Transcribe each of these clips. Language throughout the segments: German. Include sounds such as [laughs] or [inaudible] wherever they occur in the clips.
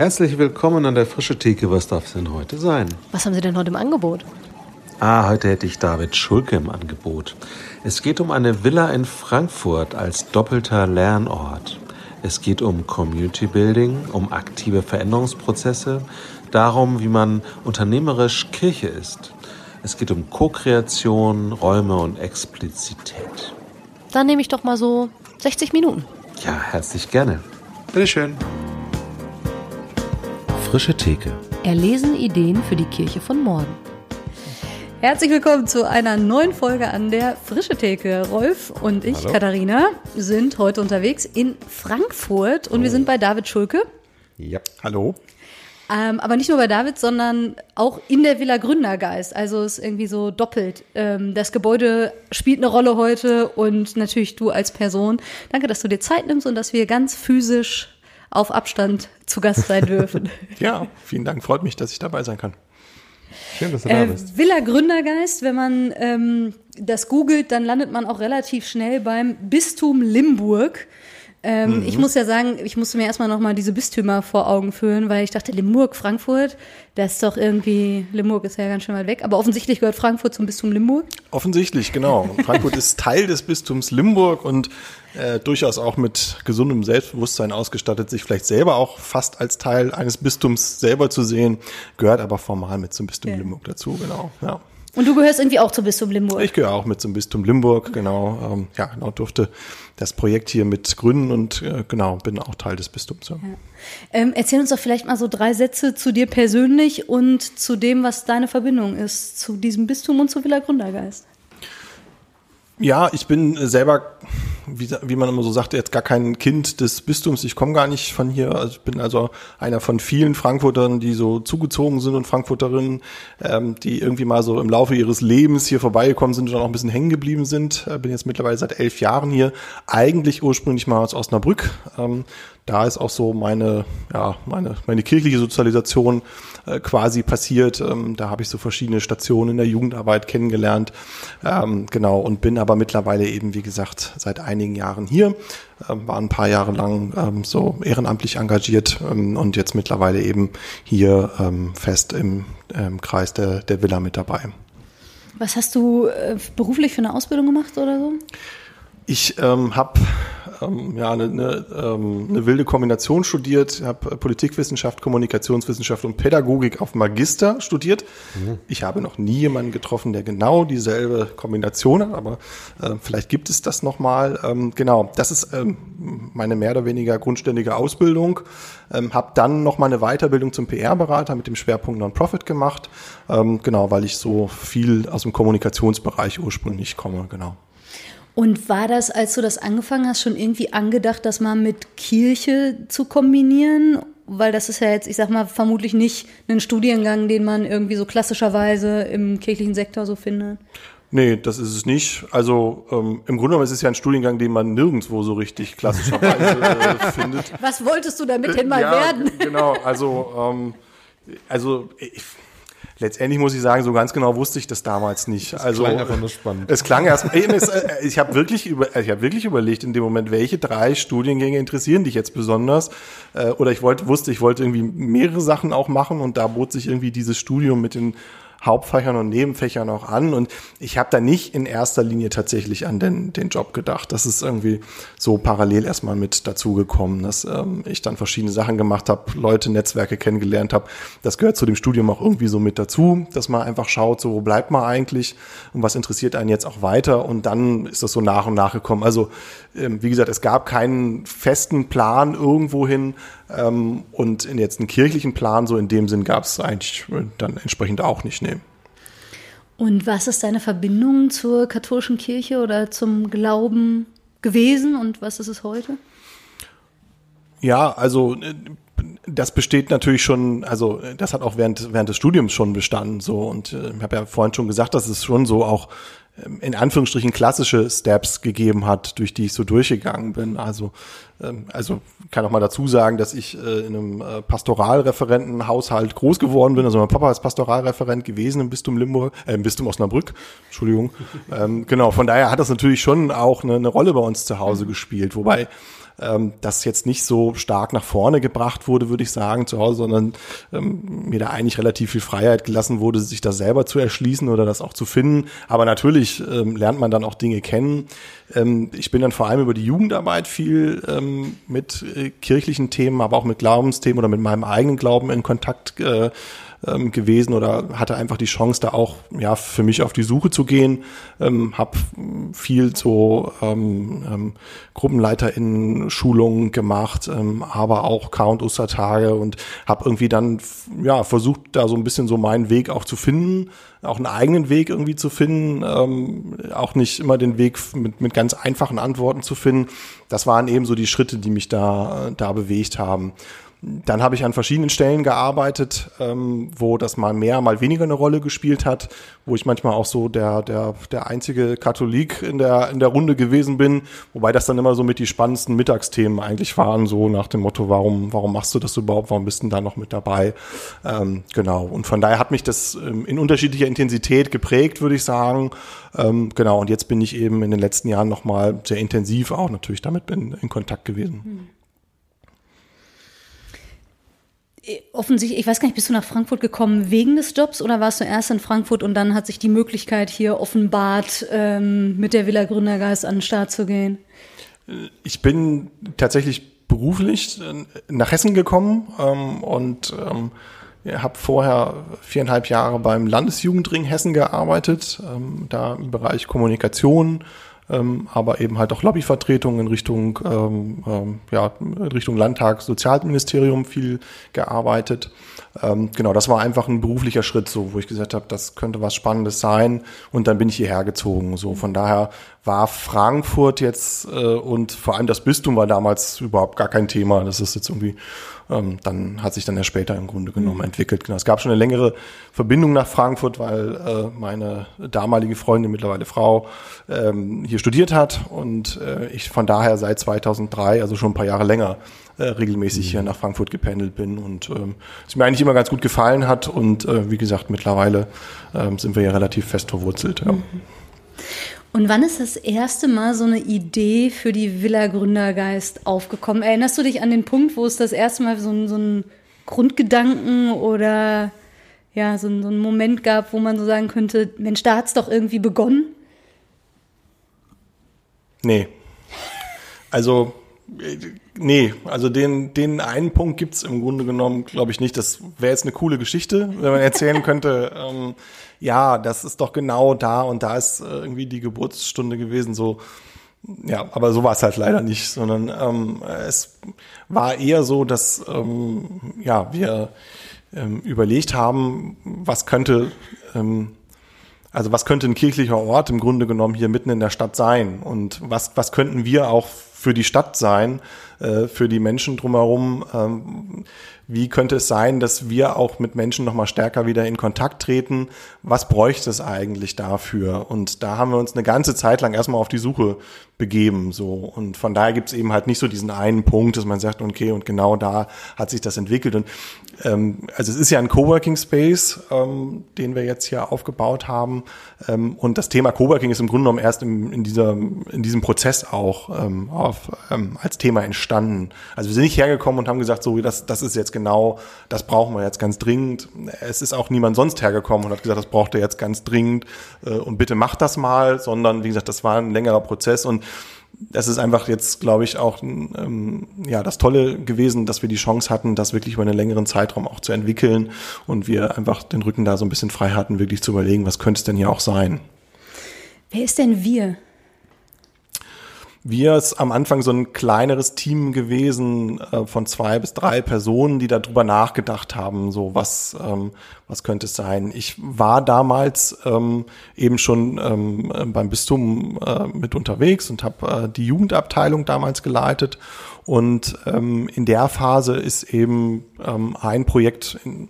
Herzlich willkommen an der frische Theke. Was darf es denn heute sein? Was haben Sie denn heute im Angebot? Ah, heute hätte ich David Schulke im Angebot. Es geht um eine Villa in Frankfurt als doppelter Lernort. Es geht um Community Building, um aktive Veränderungsprozesse, darum, wie man unternehmerisch Kirche ist. Es geht um Co-Kreation, Räume und Explizität. Dann nehme ich doch mal so 60 Minuten. Ja, herzlich gerne. Bitteschön. Frische Theke. Erlesen Ideen für die Kirche von morgen. Herzlich willkommen zu einer neuen Folge an der Frische Theke. Rolf und ich, Hallo. Katharina, sind heute unterwegs in Frankfurt und wir sind bei David Schulke. Ja. Hallo. Ähm, aber nicht nur bei David, sondern auch in der Villa Gründergeist. Also es ist irgendwie so doppelt. Ähm, das Gebäude spielt eine Rolle heute und natürlich du als Person. Danke, dass du dir Zeit nimmst und dass wir ganz physisch auf Abstand zu Gast sein dürfen. [laughs] Ja, vielen Dank. Freut mich, dass ich dabei sein kann. Schön, dass du da Äh, bist. Villa Gründergeist, wenn man ähm, das googelt, dann landet man auch relativ schnell beim Bistum Limburg. Ähm, Ich muss ja sagen, ich musste mir erstmal nochmal diese Bistümer vor Augen führen, weil ich dachte, Limburg, Frankfurt, das ist doch irgendwie, Limburg ist ja ganz schön weit weg, aber offensichtlich gehört Frankfurt zum Bistum Limburg. Offensichtlich, genau. Frankfurt ist Teil des Bistums Limburg und äh, durchaus auch mit gesundem Selbstbewusstsein ausgestattet, sich vielleicht selber auch fast als Teil eines Bistums selber zu sehen, gehört aber formal mit zum Bistum Ja. Limburg dazu, genau. Ja. Und du gehörst irgendwie auch zum Bistum Limburg. Ich gehöre auch mit zum Bistum Limburg, genau. Ähm, ja, genau, durfte das Projekt hier mit gründen und äh, genau, bin auch Teil des Bistums. Ja. Ähm, erzähl uns doch vielleicht mal so drei Sätze zu dir persönlich und zu dem, was deine Verbindung ist zu diesem Bistum und zu Villa Gründergeist. Ja, ich bin selber, wie, wie man immer so sagt, jetzt gar kein Kind des Bistums. Ich komme gar nicht von hier. Also ich bin also einer von vielen Frankfurtern, die so zugezogen sind und Frankfurterinnen, ähm, die irgendwie mal so im Laufe ihres Lebens hier vorbeigekommen sind und dann auch ein bisschen hängen geblieben sind. Äh, bin jetzt mittlerweile seit elf Jahren hier. Eigentlich ursprünglich mal aus Osnabrück. Ähm, da ist auch so meine, ja, meine, meine kirchliche Sozialisation äh, quasi passiert. Ähm, da habe ich so verschiedene Stationen in der Jugendarbeit kennengelernt. Ähm, genau, und bin aber mittlerweile eben, wie gesagt, seit einigen Jahren hier. Ähm, war ein paar Jahre lang ähm, so ehrenamtlich engagiert ähm, und jetzt mittlerweile eben hier ähm, fest im ähm, Kreis der, der Villa mit dabei. Was hast du äh, beruflich für eine Ausbildung gemacht oder so? Ich ähm, habe ähm, ja eine, eine, ähm, eine wilde Kombination studiert, habe Politikwissenschaft, Kommunikationswissenschaft und Pädagogik auf Magister studiert. Ich habe noch nie jemanden getroffen, der genau dieselbe Kombination hat, aber äh, vielleicht gibt es das nochmal. Ähm, genau, das ist ähm, meine mehr oder weniger grundständige Ausbildung. Ähm, habe dann nochmal eine Weiterbildung zum PR-Berater mit dem Schwerpunkt Non-Profit gemacht. Ähm, genau, weil ich so viel aus dem Kommunikationsbereich ursprünglich komme, genau. Und war das, als du das angefangen hast, schon irgendwie angedacht, das mal mit Kirche zu kombinieren? Weil das ist ja jetzt, ich sag mal, vermutlich nicht ein Studiengang, den man irgendwie so klassischerweise im kirchlichen Sektor so findet. Nee, das ist es nicht. Also ähm, im Grunde genommen ist es ja ein Studiengang, den man nirgendwo so richtig klassischerweise äh, [laughs] findet. Was wolltest du damit denn mal ja, werden? Genau, also, ähm, also ich, letztendlich muss ich sagen, so ganz genau wusste ich das damals nicht. also klang einfach nur spannend. Es klang erst, ey, es, äh, ich habe wirklich über, ich habe wirklich überlegt in dem Moment, welche drei Studiengänge interessieren dich jetzt besonders? Äh, oder ich wollte, wusste, ich wollte irgendwie mehrere Sachen auch machen und da bot sich irgendwie dieses Studium mit den Hauptfächern und Nebenfächern auch an. Und ich habe da nicht in erster Linie tatsächlich an den, den Job gedacht. Das ist irgendwie so parallel erstmal mit dazugekommen, dass ähm, ich dann verschiedene Sachen gemacht habe, Leute, Netzwerke kennengelernt habe. Das gehört zu dem Studium auch irgendwie so mit dazu, dass man einfach schaut, so wo bleibt man eigentlich und was interessiert einen jetzt auch weiter. Und dann ist das so nach und nach gekommen. Also ähm, wie gesagt, es gab keinen festen Plan irgendwohin. Ähm, und in jetzt einen kirchlichen Plan, so in dem Sinn, gab es eigentlich äh, dann entsprechend auch nicht. Nee. Und was ist deine Verbindung zur katholischen Kirche oder zum Glauben gewesen und was ist es heute? Ja, also äh, das besteht natürlich schon, also das hat auch während, während des Studiums schon bestanden so und äh, ich habe ja vorhin schon gesagt, dass es schon so auch in Anführungsstrichen klassische Steps gegeben hat, durch die ich so durchgegangen bin. Also ähm, also kann auch mal dazu sagen, dass ich äh, in einem äh, Pastoralreferentenhaushalt groß geworden bin. Also mein Papa ist Pastoralreferent gewesen im Bistum Limburg, äh, im Bistum Osnabrück, Entschuldigung. [laughs] ähm, genau, von daher hat das natürlich schon auch eine, eine Rolle bei uns zu Hause gespielt, wobei ähm, das jetzt nicht so stark nach vorne gebracht wurde, würde ich sagen, zu Hause, sondern ähm, mir da eigentlich relativ viel Freiheit gelassen wurde, sich das selber zu erschließen oder das auch zu finden. Aber natürlich ähm, lernt man dann auch Dinge kennen. Ähm, ich bin dann vor allem über die Jugendarbeit viel ähm, mit äh, kirchlichen Themen, aber auch mit Glaubensthemen oder mit meinem eigenen Glauben in Kontakt äh, ähm, gewesen oder hatte einfach die Chance, da auch ja für mich auf die Suche zu gehen. Ähm, habe viel so ähm, ähm, GruppenleiterInnen-Schulungen gemacht, ähm, aber auch K- und Ostertage und habe irgendwie dann ja versucht, da so ein bisschen so meinen Weg auch zu finden, auch einen eigenen Weg irgendwie zu finden, ähm, auch nicht immer den Weg mit, mit ganz einfachen Antworten zu finden. Das waren eben so die Schritte, die mich da, da bewegt haben. Dann habe ich an verschiedenen Stellen gearbeitet, ähm, wo das mal mehr, mal weniger eine Rolle gespielt hat, wo ich manchmal auch so der, der, der einzige Katholik in der, in der Runde gewesen bin, wobei das dann immer so mit die spannendsten Mittagsthemen eigentlich waren, so nach dem Motto, warum, warum machst du das überhaupt, warum bist du da noch mit dabei? Ähm, genau. Und von daher hat mich das ähm, in unterschiedlicher Intensität geprägt, würde ich sagen. Ähm, genau. Und jetzt bin ich eben in den letzten Jahren nochmal sehr intensiv auch natürlich damit in, in Kontakt gewesen. Mhm. Offensichtlich, ich weiß gar nicht, bist du nach Frankfurt gekommen wegen des Jobs oder warst du erst in Frankfurt und dann hat sich die Möglichkeit hier offenbart, ähm, mit der Villa Gründergeist an den Start zu gehen? Ich bin tatsächlich beruflich äh, nach Hessen gekommen ähm, und ähm, habe vorher viereinhalb Jahre beim Landesjugendring Hessen gearbeitet, ähm, da im Bereich Kommunikation, ähm, aber eben halt auch Lobbyvertretungen in Richtung, ähm, ähm, ja, in Richtung Landtag, Sozialministerium viel gearbeitet. Ähm, genau, das war einfach ein beruflicher Schritt, so wo ich gesagt habe, das könnte was Spannendes sein. Und dann bin ich hierher gezogen. So von daher war Frankfurt jetzt äh, und vor allem das Bistum war damals überhaupt gar kein Thema. Das ist jetzt irgendwie ähm, dann hat sich dann ja später im Grunde genommen mhm. entwickelt. Genau. Es gab schon eine längere Verbindung nach Frankfurt, weil äh, meine damalige Freundin, mittlerweile Frau, ähm, hier studiert hat und äh, ich von daher seit 2003, also schon ein paar Jahre länger, äh, regelmäßig mhm. hier nach Frankfurt gependelt bin und ähm, es mir eigentlich immer ganz gut gefallen hat und äh, wie gesagt, mittlerweile ähm, sind wir ja relativ fest verwurzelt. Ja. Mhm. Und wann ist das erste Mal so eine Idee für die Villa Gründergeist aufgekommen? Erinnerst du dich an den Punkt, wo es das erste Mal so, so einen Grundgedanken oder ja, so, so einen Moment gab, wo man so sagen könnte, Mensch, da hat es doch irgendwie begonnen? Nee. Also, nee, also den, den einen Punkt gibt es im Grunde genommen, glaube ich, nicht. Das wäre jetzt eine coole Geschichte, wenn man erzählen [laughs] könnte. Ähm, ja, das ist doch genau da und da ist äh, irgendwie die Geburtsstunde gewesen, so. Ja, aber so war es halt leider nicht, sondern ähm, es war eher so, dass ähm, ja wir ähm, überlegt haben, was könnte ähm, also was könnte ein kirchlicher Ort im Grunde genommen hier mitten in der Stadt sein und was was könnten wir auch für die Stadt sein, äh, für die Menschen drumherum, ähm, wie könnte es sein, dass wir auch mit Menschen nochmal stärker wieder in Kontakt treten? Was bräuchte es eigentlich dafür? Und da haben wir uns eine ganze Zeit lang erstmal auf die Suche begeben. So. Und von daher gibt es eben halt nicht so diesen einen Punkt, dass man sagt, okay, und genau da hat sich das entwickelt. Und ähm, also es ist ja ein Coworking Space, ähm, den wir jetzt hier aufgebaut haben. Ähm, und das Thema Coworking ist im Grunde genommen erst im, in, dieser, in diesem Prozess auch ähm, auf, ähm, als Thema entstanden. Also wir sind nicht hergekommen und haben gesagt, so, das, das ist jetzt genau, das brauchen wir jetzt ganz dringend. Es ist auch niemand sonst hergekommen und hat gesagt, das braucht er jetzt ganz dringend äh, und bitte macht das mal, sondern wie gesagt, das war ein längerer Prozess und das ist einfach jetzt, glaube ich, auch ähm, ja das Tolle gewesen, dass wir die Chance hatten, das wirklich über einen längeren Zeitraum auch zu entwickeln und wir einfach den Rücken da so ein bisschen frei hatten, wirklich zu überlegen, was könnte es denn hier auch sein. Wer ist denn wir? Wir ist am Anfang so ein kleineres Team gewesen äh, von zwei bis drei Personen, die darüber nachgedacht haben, so was, ähm, was könnte es sein. Ich war damals ähm, eben schon ähm, beim Bistum äh, mit unterwegs und habe äh, die Jugendabteilung damals geleitet. Und ähm, in der Phase ist eben ähm, ein Projekt in,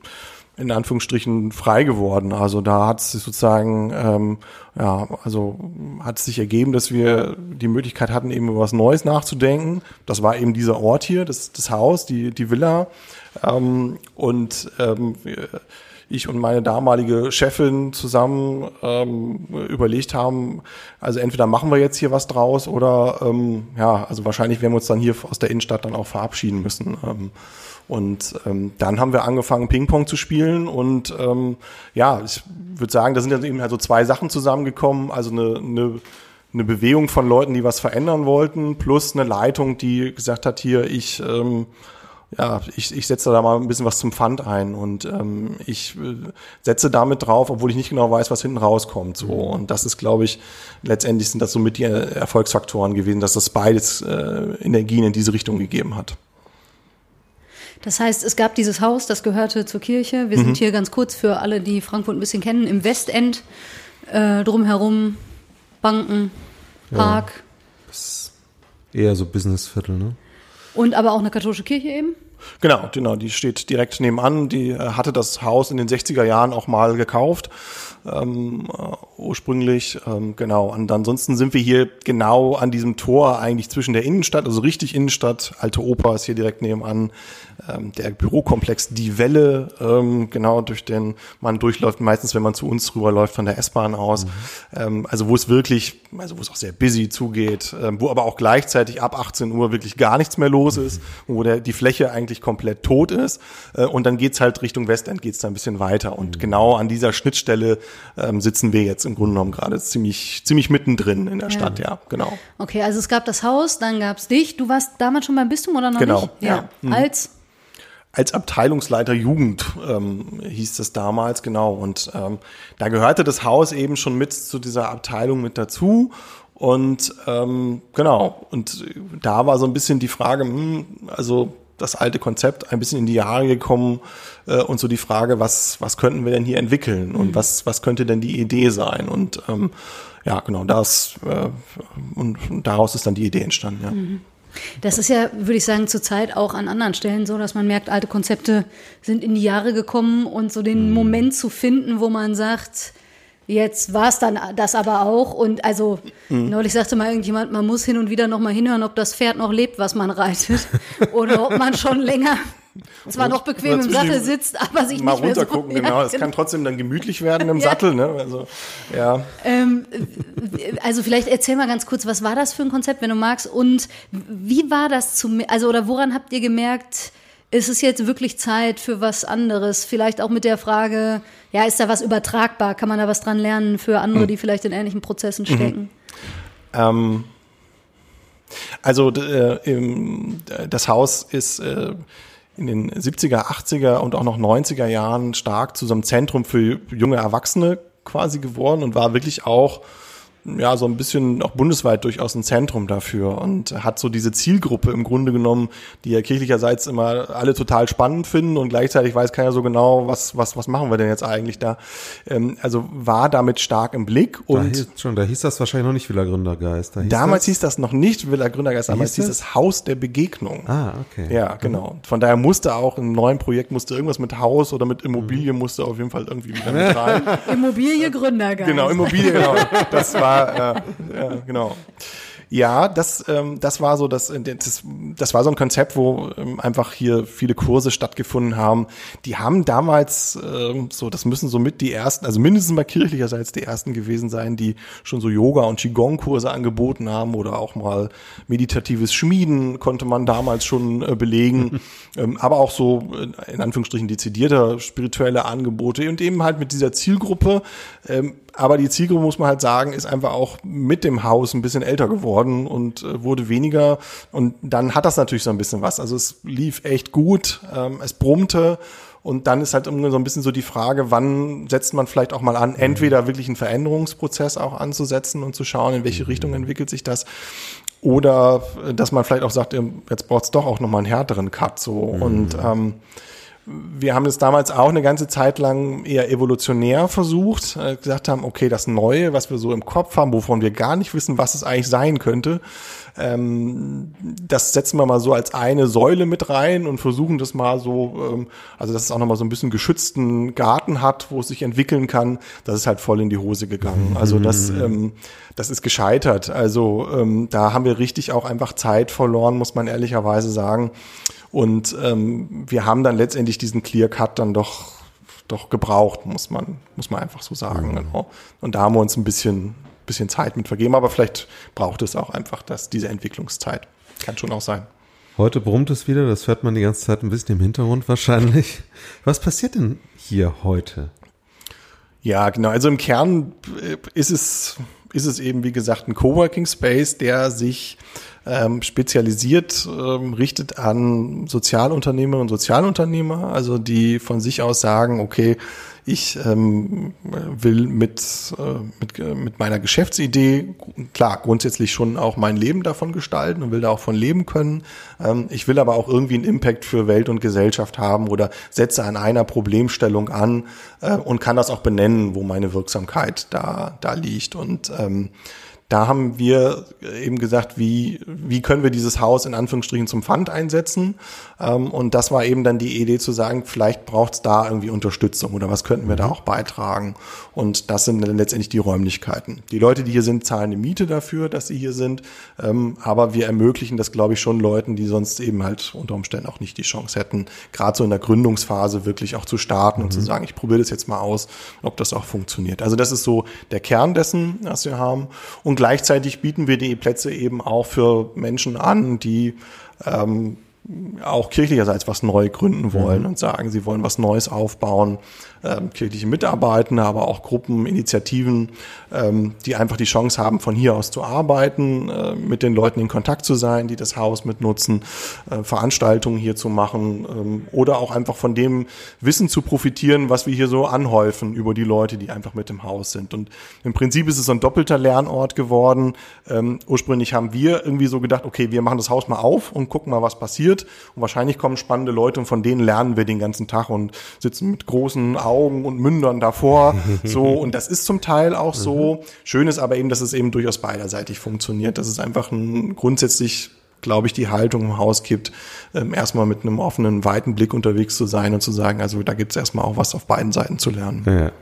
in Anführungsstrichen frei geworden. Also da hat es sich sozusagen, ähm, ja, also hat es sich ergeben, dass wir die Möglichkeit hatten, eben über was Neues nachzudenken. Das war eben dieser Ort hier, das, das Haus, die, die Villa. Ähm, und ähm, ich und meine damalige Chefin zusammen ähm, überlegt haben, also entweder machen wir jetzt hier was draus oder ähm, ja, also wahrscheinlich werden wir uns dann hier aus der Innenstadt dann auch verabschieden müssen. Ähm, und ähm, dann haben wir angefangen, Ping-Pong zu spielen. Und ähm, ja, ich würde sagen, da sind dann eben halt so zwei Sachen zusammengekommen. Also eine, eine, eine Bewegung von Leuten, die was verändern wollten, plus eine Leitung, die gesagt hat, hier, ich, ähm, ja, ich, ich setze da mal ein bisschen was zum Pfand ein und ähm, ich äh, setze damit drauf, obwohl ich nicht genau weiß, was hinten rauskommt. So. Und das ist, glaube ich, letztendlich sind das so mit die Erfolgsfaktoren gewesen, dass das beides äh, Energien in diese Richtung gegeben hat. Das heißt, es gab dieses Haus, das gehörte zur Kirche. Wir mhm. sind hier ganz kurz für alle, die Frankfurt ein bisschen kennen, im Westend. Äh, drumherum Banken, Park. Ja, eher so Businessviertel, ne? Und aber auch eine katholische Kirche eben? Genau, genau, die steht direkt nebenan. Die äh, hatte das Haus in den 60er Jahren auch mal gekauft ähm, äh, ursprünglich. Ähm, genau. Und ansonsten sind wir hier genau an diesem Tor eigentlich zwischen der Innenstadt, also richtig Innenstadt, Alte Oper ist hier direkt nebenan, ähm, der Bürokomplex Die Welle, ähm, genau durch den man durchläuft, meistens wenn man zu uns rüberläuft von der S-Bahn aus. Mhm. Ähm, also wo es wirklich, also wo es auch sehr busy zugeht, ähm, wo aber auch gleichzeitig ab 18 Uhr wirklich gar nichts mehr los mhm. ist, wo der, die Fläche eigentlich komplett tot ist. Äh, und dann geht's halt Richtung Westend geht's da ein bisschen weiter. Und mhm. genau an dieser Schnittstelle ähm, sitzen wir jetzt im Grunde genommen gerade ziemlich, ziemlich mittendrin in der ja. Stadt, ja, genau. Okay, also es gab das Haus, dann gab's dich. Du warst damals schon beim Bistum oder noch genau. nicht? Genau. Ja. Mhm. Als als Abteilungsleiter Jugend ähm, hieß das damals, genau. Und ähm, da gehörte das Haus eben schon mit zu dieser Abteilung mit dazu. Und ähm, genau, und da war so ein bisschen die Frage, hm, also das alte Konzept ein bisschen in die Jahre gekommen äh, und so die Frage, was, was könnten wir denn hier entwickeln und mhm. was, was könnte denn die Idee sein? Und ähm, ja, genau, das äh, und, und daraus ist dann die Idee entstanden, ja. Mhm. Das ist ja, würde ich sagen, zurzeit auch an anderen Stellen so, dass man merkt, alte Konzepte sind in die Jahre gekommen und so den mhm. Moment zu finden, wo man sagt, Jetzt war es dann das aber auch. Und also mhm. neulich sagte mal irgendjemand, man muss hin und wieder noch mal hinhören, ob das Pferd noch lebt, was man reitet. [laughs] Oder ob man schon länger zwar noch bequem im Sattel sitzt, aber sich mal nicht mehr runtergucken, so, genau. Es genau. kann trotzdem dann gemütlich werden im ja. Sattel, ne? Also, ja. Ähm, also vielleicht erzähl mal ganz kurz, was war das für ein Konzept, wenn du magst, und wie war das zu, also oder woran habt ihr gemerkt, ist es jetzt wirklich Zeit für was anderes? Vielleicht auch mit der Frage, ja, ist da was übertragbar? Kann man da was dran lernen für andere, hm. die vielleicht in ähnlichen Prozessen mhm. stecken? Mhm. Ähm, also äh, das Haus ist äh, in den 70er, 80er und auch noch 90er Jahren stark zu so einem Zentrum für junge Erwachsene quasi geworden und war wirklich auch ja, so ein bisschen auch bundesweit durchaus ein Zentrum dafür und hat so diese Zielgruppe im Grunde genommen, die ja kirchlicherseits immer alle total spannend finden und gleichzeitig weiß keiner so genau, was, was, was machen wir denn jetzt eigentlich da. Ähm, also war damit stark im Blick und. Da hieß, schon, da hieß das wahrscheinlich noch nicht Villa Gründergeist. Da hieß damals das? hieß das noch nicht Villa Gründergeist, damals hieß, hieß das Haus der Begegnung. Ah, okay. Ja, genau. Von daher musste auch im neuen Projekt musste irgendwas mit Haus oder mit Immobilie mhm. musste auf jeden Fall irgendwie wieder mit rein. [laughs] Immobilie Gründergeist. Genau, Immobilie, genau. Das war, äh, ja, genau. Ja, das, ähm, das war so das, äh, das, das war so ein Konzept, wo ähm, einfach hier viele Kurse stattgefunden haben. Die haben damals ähm, so, das müssen so mit die ersten, also mindestens mal kirchlicherseits die ersten gewesen sein, die schon so Yoga und Qigong-Kurse angeboten haben oder auch mal meditatives Schmieden konnte man damals schon äh, belegen. [laughs] ähm, aber auch so äh, in Anführungsstrichen dezidierte spirituelle Angebote und eben halt mit dieser Zielgruppe. Ähm, aber die Zielgruppe, muss man halt sagen, ist einfach auch mit dem Haus ein bisschen älter geworden und äh, wurde weniger. Und dann hat das natürlich so ein bisschen was. Also es lief echt gut, ähm, es brummte. Und dann ist halt so ein bisschen so die Frage, wann setzt man vielleicht auch mal an, entweder wirklich einen Veränderungsprozess auch anzusetzen und zu schauen, in welche Richtung entwickelt sich das. Oder äh, dass man vielleicht auch sagt, jetzt braucht es doch auch nochmal einen härteren Cut. so mhm. Und ähm, wir haben es damals auch eine ganze Zeit lang eher evolutionär versucht, äh, gesagt haben, okay, das Neue, was wir so im Kopf haben, wovon wir gar nicht wissen, was es eigentlich sein könnte, ähm, das setzen wir mal so als eine Säule mit rein und versuchen das mal so, ähm, also dass es auch nochmal so ein bisschen geschützten Garten hat, wo es sich entwickeln kann. Das ist halt voll in die Hose gegangen. Also das, mhm. ähm, das ist gescheitert. Also ähm, da haben wir richtig auch einfach Zeit verloren, muss man ehrlicherweise sagen. Und ähm, wir haben dann letztendlich diesen Clear Cut dann doch doch gebraucht, muss man, muss man einfach so sagen. Mhm. Genau. Und da haben wir uns ein bisschen, bisschen Zeit mit vergeben, aber vielleicht braucht es auch einfach das, diese Entwicklungszeit. Kann schon auch sein. Heute brummt es wieder, das hört man die ganze Zeit ein bisschen im Hintergrund wahrscheinlich. Was passiert denn hier heute? Ja, genau. Also im Kern äh, ist es, ist es eben, wie gesagt, ein Coworking Space, der sich ähm, spezialisiert ähm, richtet an Sozialunternehmerinnen und Sozialunternehmer, also die von sich aus sagen, okay, ich ähm, will mit, äh, mit, äh, mit meiner Geschäftsidee, klar, grundsätzlich schon auch mein Leben davon gestalten und will da auch von leben können. Ähm, ich will aber auch irgendwie einen Impact für Welt und Gesellschaft haben oder setze an einer Problemstellung an äh, und kann das auch benennen, wo meine Wirksamkeit da, da liegt. Und ähm, da haben wir eben gesagt, wie, wie können wir dieses Haus in Anführungsstrichen zum Pfand einsetzen? Ähm, und das war eben dann die Idee zu sagen, vielleicht braucht es da irgendwie Unterstützung oder was könnten wir da mhm. auch beitragen? Und das sind dann letztendlich die Räumlichkeiten. Die Leute, die hier sind, zahlen eine Miete dafür, dass sie hier sind. Ähm, aber wir ermöglichen das, glaube ich, schon Leuten, die sonst eben halt unter Umständen auch nicht die Chance hätten, gerade so in der Gründungsphase wirklich auch zu starten mhm. und zu mhm. sagen, ich probiere das jetzt mal aus, ob das auch funktioniert. Also das ist so der Kern dessen, was wir haben. Und gleichzeitig bieten wir die Plätze eben auch für Menschen an, die ähm, auch kirchlicherseits was neu gründen wollen mhm. und sagen, sie wollen was Neues aufbauen ähm, kirchliche Mitarbeitende, aber auch Gruppen, Initiativen, ähm, die einfach die Chance haben, von hier aus zu arbeiten, äh, mit den Leuten in Kontakt zu sein, die das Haus mitnutzen, äh, Veranstaltungen hier zu machen ähm, oder auch einfach von dem Wissen zu profitieren, was wir hier so anhäufen über die Leute, die einfach mit im Haus sind. Und im Prinzip ist es so ein doppelter Lernort geworden. Ähm, ursprünglich haben wir irgendwie so gedacht, okay, wir machen das Haus mal auf und gucken mal, was passiert. Und wahrscheinlich kommen spannende Leute und von denen lernen wir den ganzen Tag und sitzen mit großen und Mündern davor. [laughs] So, und das ist zum Teil auch so. Mhm. Schön ist aber eben, dass es eben durchaus beiderseitig funktioniert. Dass es einfach ein grundsätzlich glaube ich, die Haltung im Haus gibt, ähm, erstmal mit einem offenen, weiten Blick unterwegs zu sein und zu sagen, also da gibt es erstmal auch was auf beiden Seiten zu lernen. Ja.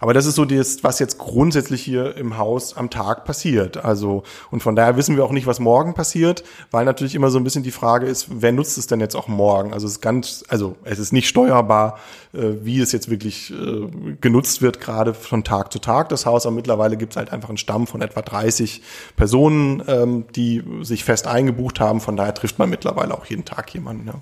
Aber das ist so das, was jetzt grundsätzlich hier im Haus am Tag passiert. Also, und von daher wissen wir auch nicht, was morgen passiert, weil natürlich immer so ein bisschen die Frage ist, wer nutzt es denn jetzt auch morgen? Also es ist ganz, also es ist nicht steuerbar, äh, wie es jetzt wirklich äh, genutzt wird, gerade von Tag zu Tag. Das Haus, aber mittlerweile gibt es halt einfach einen Stamm von etwa 30 Personen, ähm, die sich fest eingebucht haben. Von daher trifft man mittlerweile auch jeden Tag jemanden. Ja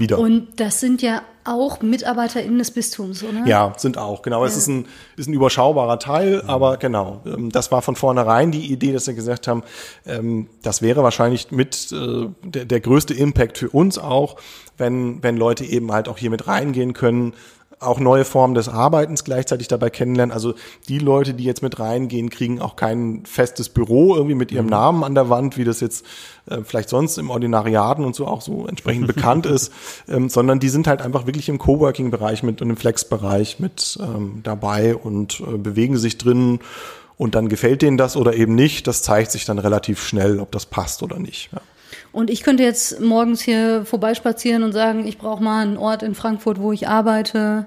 wieder. Und das sind ja auch MitarbeiterInnen des Bistums, oder? Ja, sind auch, genau. Ja. Es ist ein, ist ein überschaubarer Teil, aber genau. Ähm, das war von vornherein die Idee, dass wir gesagt haben, ähm, das wäre wahrscheinlich mit äh, der, der größte Impact für uns auch, wenn, wenn Leute eben halt auch hier mit reingehen können, auch neue Formen des Arbeitens gleichzeitig dabei kennenlernen. Also die Leute, die jetzt mit reingehen, kriegen auch kein festes Büro irgendwie mit ihrem mhm. Namen an der Wand, wie das jetzt äh, vielleicht sonst im Ordinariaten und so auch so entsprechend bekannt ist, [laughs] ähm, sondern die sind halt einfach wirklich im Coworking-Bereich mit und im Flex-Bereich mit ähm, dabei und äh, bewegen sich drin. Und dann gefällt denen das oder eben nicht. Das zeigt sich dann relativ schnell, ob das passt oder nicht. Ja. Und ich könnte jetzt morgens hier vorbeispazieren und sagen, ich brauche mal einen Ort in Frankfurt, wo ich arbeite.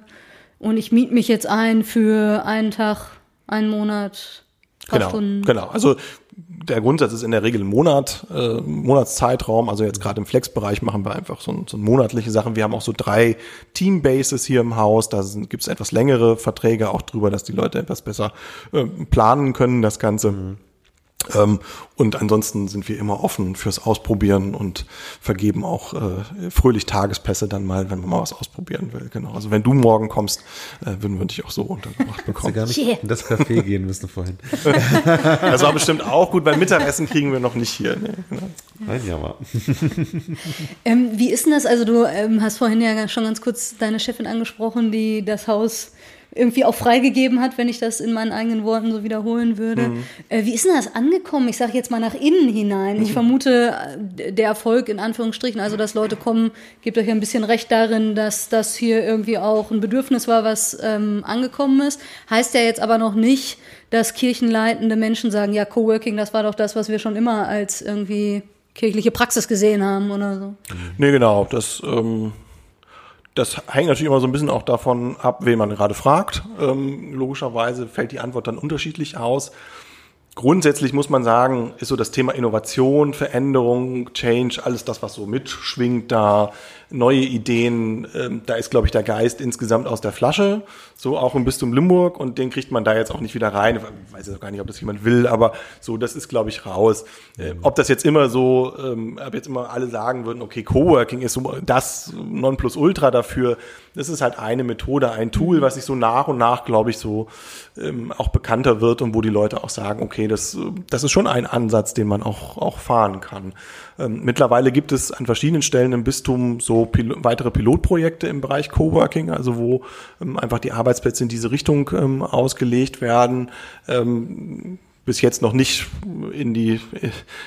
Und ich miete mich jetzt ein für einen Tag, einen Monat, paar genau, Stunden. Genau. Also der Grundsatz ist in der Regel ein Monat, äh, Monatszeitraum. Also jetzt gerade im Flex-Bereich machen wir einfach so, so monatliche Sachen. Wir haben auch so drei Teambases hier im Haus. Da gibt es etwas längere Verträge auch drüber, dass die Leute etwas besser äh, planen können, das Ganze. Mhm. Ähm, und ansonsten sind wir immer offen fürs Ausprobieren und vergeben auch äh, fröhlich Tagespässe dann mal, wenn man mal was ausprobieren will. Genau. Also wenn du morgen kommst, äh, würden wir dich auch so untergebracht bekommen. gar nicht yeah. in das Café gehen müssen vorhin. [laughs] das war bestimmt auch gut, weil Mittagessen kriegen wir noch nicht hier. Nee, genau. Ein Jammer. [laughs] ähm, wie ist denn das? Also du ähm, hast vorhin ja schon ganz kurz deine Chefin angesprochen, die das Haus irgendwie auch freigegeben hat, wenn ich das in meinen eigenen Worten so wiederholen würde. Mhm. Äh, wie ist denn das angekommen? Ich sage jetzt mal nach innen hinein. Ich mhm. vermute, äh, der Erfolg in Anführungsstrichen, also dass Leute kommen, gebt euch ein bisschen recht darin, dass das hier irgendwie auch ein Bedürfnis war, was ähm, angekommen ist. Heißt ja jetzt aber noch nicht, dass kirchenleitende Menschen sagen, ja, Coworking, das war doch das, was wir schon immer als irgendwie kirchliche Praxis gesehen haben oder so. Nee, genau. Das ähm, das hängt natürlich immer so ein bisschen auch davon ab, wen man gerade fragt. Ähm, logischerweise fällt die Antwort dann unterschiedlich aus. Grundsätzlich muss man sagen, ist so das Thema Innovation, Veränderung, Change, alles das, was so mitschwingt, da neue Ideen, ähm, da ist, glaube ich, der Geist insgesamt aus der Flasche, so auch im Bistum Limburg und den kriegt man da jetzt auch nicht wieder rein. Ich weiß jetzt auch gar nicht, ob das jemand will, aber so, das ist, glaube ich, raus. Äh, ob das jetzt immer so, ähm, ob jetzt immer alle sagen würden, okay, Coworking ist so das Nonplusultra dafür, das ist halt eine Methode, ein Tool, was sich so nach und nach, glaube ich, so ähm, auch bekannter wird und wo die Leute auch sagen, okay, das, das ist schon ein Ansatz, den man auch, auch fahren kann. Ähm, mittlerweile gibt es an verschiedenen Stellen im Bistum so Pil weitere Pilotprojekte im Bereich Coworking, also wo ähm, einfach die Arbeitsplätze in diese Richtung ähm, ausgelegt werden. Bis jetzt noch nicht in die,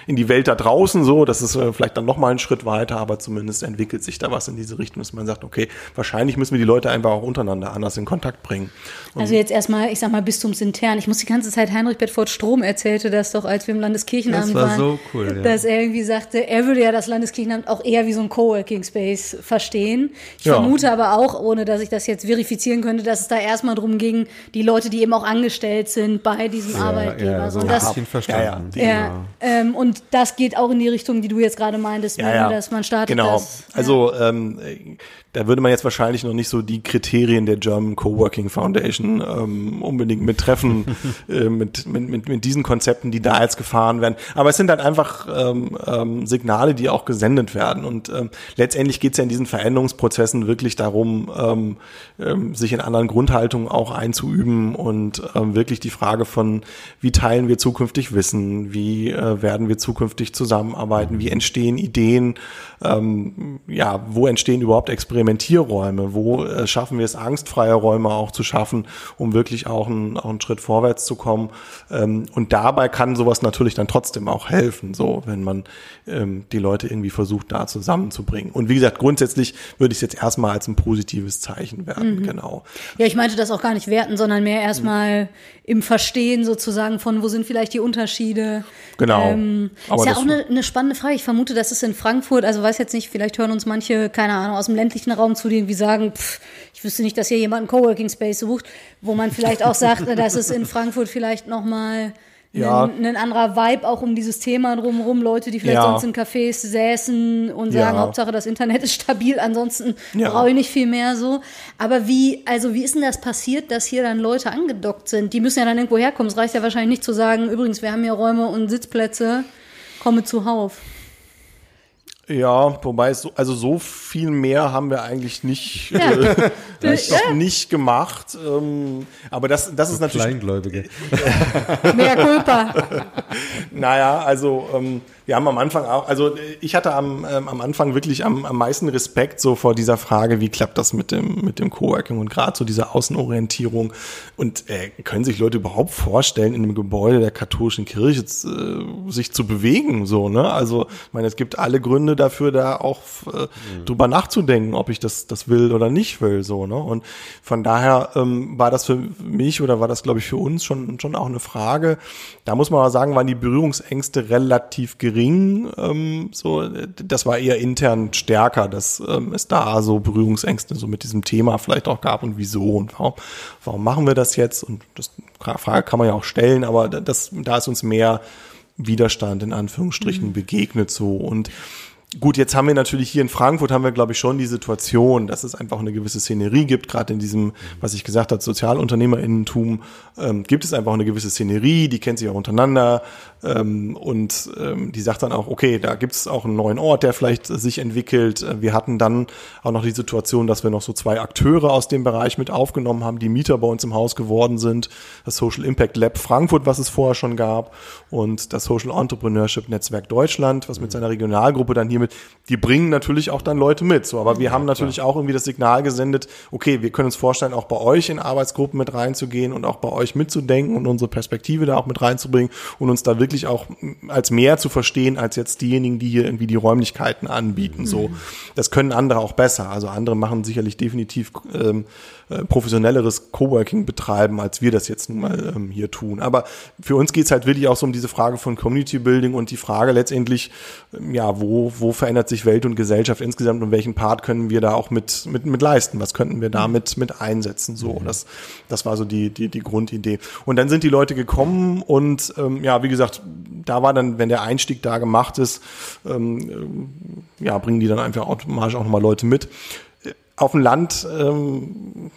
in die Welt da draußen so. Das ist äh, vielleicht dann nochmal ein Schritt weiter, aber zumindest entwickelt sich da was in diese Richtung, dass man sagt, okay, wahrscheinlich müssen wir die Leute einfach auch untereinander anders in Kontakt bringen. Und also jetzt erstmal, ich sag mal, bistumsintern. Ich muss die ganze Zeit, Heinrich Bedford Strom erzählte das doch, als wir im Landeskirchenamt das war waren. so cool, ja. Dass er irgendwie sagte, er würde ja das Landeskirchenamt auch eher wie so ein Coworking Space verstehen. Ich Ja. vermute aber auch, ohne dass ich das jetzt verifizieren könnte, dass es da erstmal drum ging, die Leute, die eben auch angestellt sind bei diesem Arbeitgeber. Ja, so und ein das, bisschen verstanden. Ja, ja. ja, ähm, und das geht auch in die Richtung, die du jetzt gerade meintest, Ja, ne, ja. dass man startet Genau. das. Also ähm, da würde man jetzt wahrscheinlich noch nicht so die Kriterien der German Coworking Foundation ähm, unbedingt mit treffen, [laughs] äh, mit, mit, mit, mit diesen Konzepten, die da jetzt gefahren werden. Aber es sind halt einfach ähm, ähm, Signale, die auch gesendet werden. Und ähm, letztendlich geht es ja in diesen Veränderungsprozessen wirklich darum, ähm, ähm, sich in anderen Grundhaltungen auch einzuüben und ähm, wirklich die Frage von, wie teilen wir zukünftig Wissen, wie äh, werden wir zukünftig zusammenarbeiten, wie entstehen Ideen, ähm, ja, wo entstehen überhaupt Experimentierräume, wo äh, schaffen wir es, angstfreie Räume auch zu schaffen, um wirklich auch, ein, auch einen Schritt vorwärts zu kommen. Ähm, und dabei kann sowas natürlich dann trotzdem auch helfen, so wenn man ähm, die Leute irgendwie versucht, da zusammenzubringen. Und wie gesagt, grundsätzlich würde ich es jetzt erstmal als ein positives Zeichen werten, genau. Ja, ich meinte das auch gar nicht werten, sondern mehr erstmal im Verstehen sozusagen von, wo sind vielleicht die Unterschiede. Genau. Ähm, ist ja auch eine, eine spannende Frage. Ich vermute, das ist in Frankfurt, also weiß jetzt nicht, vielleicht hören uns manche, keine Ahnung, aus dem ländlichen Raum zu, die irgendwie sagen, pff, ich wüsste nicht, dass hier jemand einen Coworking Space sucht, wo man vielleicht auch sagt, [laughs] dass es in Frankfurt vielleicht nochmal Ja. ein, ein anderer Vibe auch um dieses Thema drumherum, Leute, die vielleicht Ja. sonst in Cafés säßen und sagen, Ja. Hauptsache das Internet ist stabil, ansonsten brauche ich nicht viel mehr so. Aber wie, also wie ist denn das passiert, dass hier dann Leute angedockt sind? Die müssen ja dann irgendwo herkommen. Es reicht ja wahrscheinlich nicht zu sagen, übrigens, wir haben hier Räume und Sitzplätze, komme zuhauf. Ja, wobei es so, also so viel mehr haben wir eigentlich nicht, Ja. äh, [laughs] Das- [laughs] noch nicht gemacht. Ähm, aber das, das ist natürlich Kleingläubige. Mehr Culpa. [laughs] Naja, also ähm, wir haben am Anfang auch, also ich hatte am, ähm, am Anfang wirklich am, am meisten Respekt so vor dieser Frage, wie klappt das mit dem, mit dem Coworking und gerade so diese Außenorientierung. Und äh, können sich Leute überhaupt vorstellen, in einem Gebäude der katholischen Kirche äh, sich zu bewegen? So, ne? Also, ich meine, es gibt alle Gründe dafür, da auch äh, drüber nachzudenken, ob ich das, das will oder nicht will. So, ne? Und von daher ähm, war das für mich oder war das, glaube ich, für uns schon, schon auch eine Frage. Da muss man mal sagen, waren die Berührungsängste relativ gering. Ähm, so, das war eher intern stärker, dass ähm, es da so Berührungsängste so mit diesem Thema vielleicht auch gab und wieso und warum, warum machen wir das jetzt? Und das Frage kann man ja auch stellen, aber das, da ist uns mehr Widerstand in Anführungsstrichen begegnet so und Gut, jetzt haben wir natürlich hier in Frankfurt haben wir, glaube ich, schon die Situation, dass es einfach eine gewisse Szenerie gibt, gerade in diesem, was ich gesagt habe, Sozialunternehmerinnentum, ähm, gibt es einfach eine gewisse Szenerie, die kennt sich auch untereinander ähm, und ähm, die sagt dann auch, okay, da gibt es auch einen neuen Ort, der vielleicht äh, sich entwickelt. Äh, Wir hatten dann auch noch die Situation, dass wir noch so zwei Akteure aus dem Bereich mit aufgenommen haben, die Mieter bei uns im Haus geworden sind, das Social Impact Lab Frankfurt, was es vorher schon gab und das Social Entrepreneurship Netzwerk Deutschland, was mit seiner Regionalgruppe dann hiermit, die bringen natürlich auch dann Leute mit. So, aber wir haben natürlich auch irgendwie das Signal gesendet, okay, wir können uns vorstellen, auch bei euch in Arbeitsgruppen mit reinzugehen und auch bei euch mitzudenken und unsere Perspektive da auch mit reinzubringen und uns da wirklich auch als mehr zu verstehen, als jetzt diejenigen, die hier irgendwie die Räumlichkeiten anbieten. So, das können andere auch besser. Also andere machen sicherlich definitiv ähm, äh, professionelleres Coworking betreiben, als wir das jetzt nun mal ähm, hier tun. Aber für uns geht's halt wirklich auch so um diese Frage von Community Building und die Frage letztendlich, ähm, ja, wo, wo verändert sich Welt und Gesellschaft insgesamt und welchen Part können wir da auch mit, mit, mit leisten? Was könnten wir damit mit einsetzen? So, das, das war so die, die, die Grundidee. Und dann sind die Leute gekommen und ähm, ja, wie gesagt, da war dann, wenn der Einstieg da gemacht ist, ähm, ja, bringen die dann einfach automatisch auch nochmal Leute mit. Auf dem Land ähm,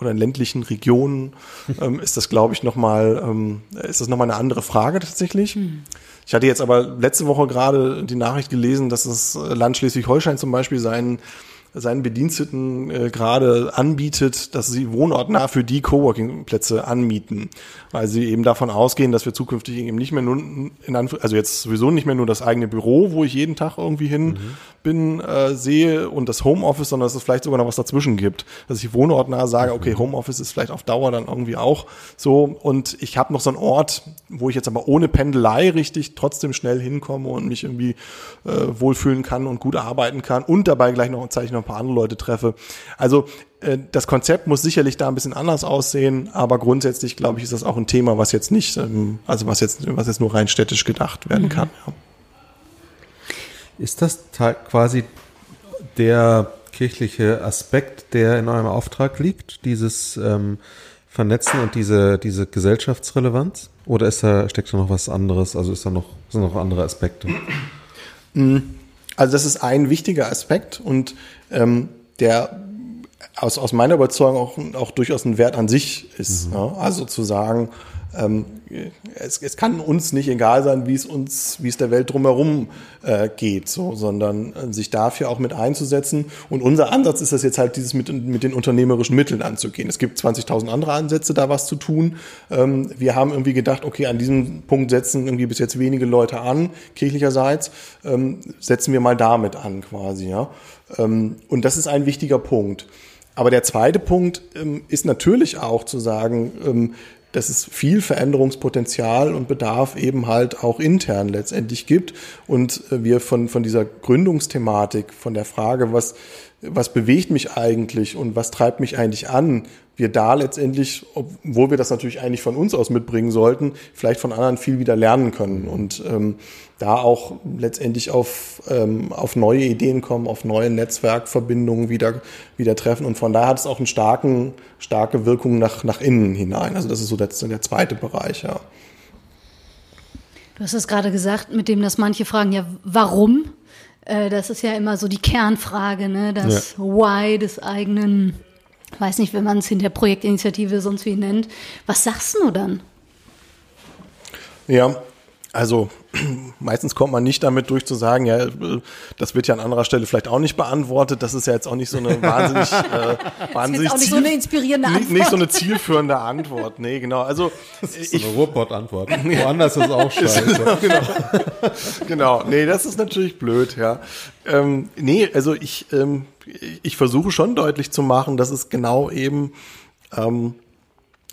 oder in ländlichen Regionen ähm, ist das, glaube ich, nochmal, ähm, ist das nochmal eine andere Frage tatsächlich. Mhm. Ich hatte jetzt aber letzte Woche gerade die Nachricht gelesen, dass das Land Schleswig-Holstein zum Beispiel seinen seinen Bediensteten äh, gerade anbietet, dass sie wohnortnah für die Coworking-Plätze anmieten, weil sie eben davon ausgehen, dass wir zukünftig eben nicht mehr nur, in Anf also jetzt sowieso nicht mehr nur das eigene Büro, wo ich jeden Tag irgendwie hin mhm. bin, äh, sehe und das Homeoffice, sondern dass es vielleicht sogar noch was dazwischen gibt, dass ich wohnortnah sage, okay, Homeoffice ist vielleicht auf Dauer dann irgendwie auch so. Und ich habe noch so einen Ort, wo ich jetzt aber ohne Pendelei richtig trotzdem schnell hinkomme und mich irgendwie äh, wohlfühlen kann und gut arbeiten kann und dabei gleich noch ein Zeichen ein paar andere Leute treffe. Also äh, das Konzept muss sicherlich da ein bisschen anders aussehen, aber grundsätzlich glaube ich, ist das auch ein Thema, was jetzt nicht, ähm, also was jetzt, was jetzt nur rein städtisch gedacht werden mhm. kann. Ja. Ist das quasi der kirchliche Aspekt, der in eurem Auftrag liegt, dieses ähm, Vernetzen und diese, diese Gesellschaftsrelevanz? Oder ist da, steckt da noch was anderes? Also ist da noch, sind noch andere Aspekte? Also das ist ein wichtiger Aspekt und ähm, der aus, aus meiner Überzeugung auch, auch durchaus ein Wert an sich ist. Mhm. Ja? Also zu sagen, ähm, es, es kann uns nicht egal sein, wie es uns, wie es der Welt drumherum äh, geht, so, sondern äh, sich dafür auch mit einzusetzen. Und unser Ansatz ist das jetzt halt, dieses mit, mit den unternehmerischen Mitteln anzugehen. Es gibt 20.000 andere Ansätze, da was zu tun. Ähm, wir haben irgendwie gedacht, okay, an diesem Punkt setzen irgendwie bis jetzt wenige Leute an, kirchlicherseits, ähm, setzen wir mal damit an quasi, ja. Ähm, und das ist ein wichtiger Punkt. Aber der zweite Punkt ähm, ist natürlich auch zu sagen, ähm, dass es viel Veränderungspotenzial und Bedarf eben halt auch intern letztendlich gibt. Und äh, wir von, von dieser Gründungsthematik, von der Frage, was, was bewegt mich eigentlich und was treibt mich eigentlich an, wir da letztendlich, obwohl wir das natürlich eigentlich von uns aus mitbringen sollten, vielleicht von anderen viel wieder lernen können und ähm, da auch letztendlich auf, ähm, auf neue Ideen kommen, auf neue Netzwerkverbindungen wieder, wieder treffen. Und von daher hat es auch eine starken, starke Wirkung nach, nach innen hinein. Also das ist so der, der zweite Bereich, ja. Du hast es gerade gesagt, mit dem, dass manche fragen, ja, warum? Äh, das ist ja immer so die Kernfrage, ne? das ja. Why des eigenen weiß nicht, wenn man es in der Projektinitiative sonst wie nennt. Was sagst du dann? Ja, also [clears throat] meistens kommt man nicht damit durch zu sagen, ja, das wird ja an anderer Stelle vielleicht auch nicht beantwortet. Das ist ja jetzt auch nicht so eine [laughs] wahnsinnig, äh, wahnsinnig das ist auch nicht so eine inspirierende Antwort. Nicht, nicht, so eine zielführende Antwort. Nee, genau. Also das ist ich, so eine Ruhrpott-Antwort. [laughs] Woanders ist auch [laughs] scheiße. genau, genau. genau. Nee, das ist natürlich blöd, ja. Ähm, nee, also ich, ähm, ich versuche schon deutlich zu machen, dass es genau eben ähm,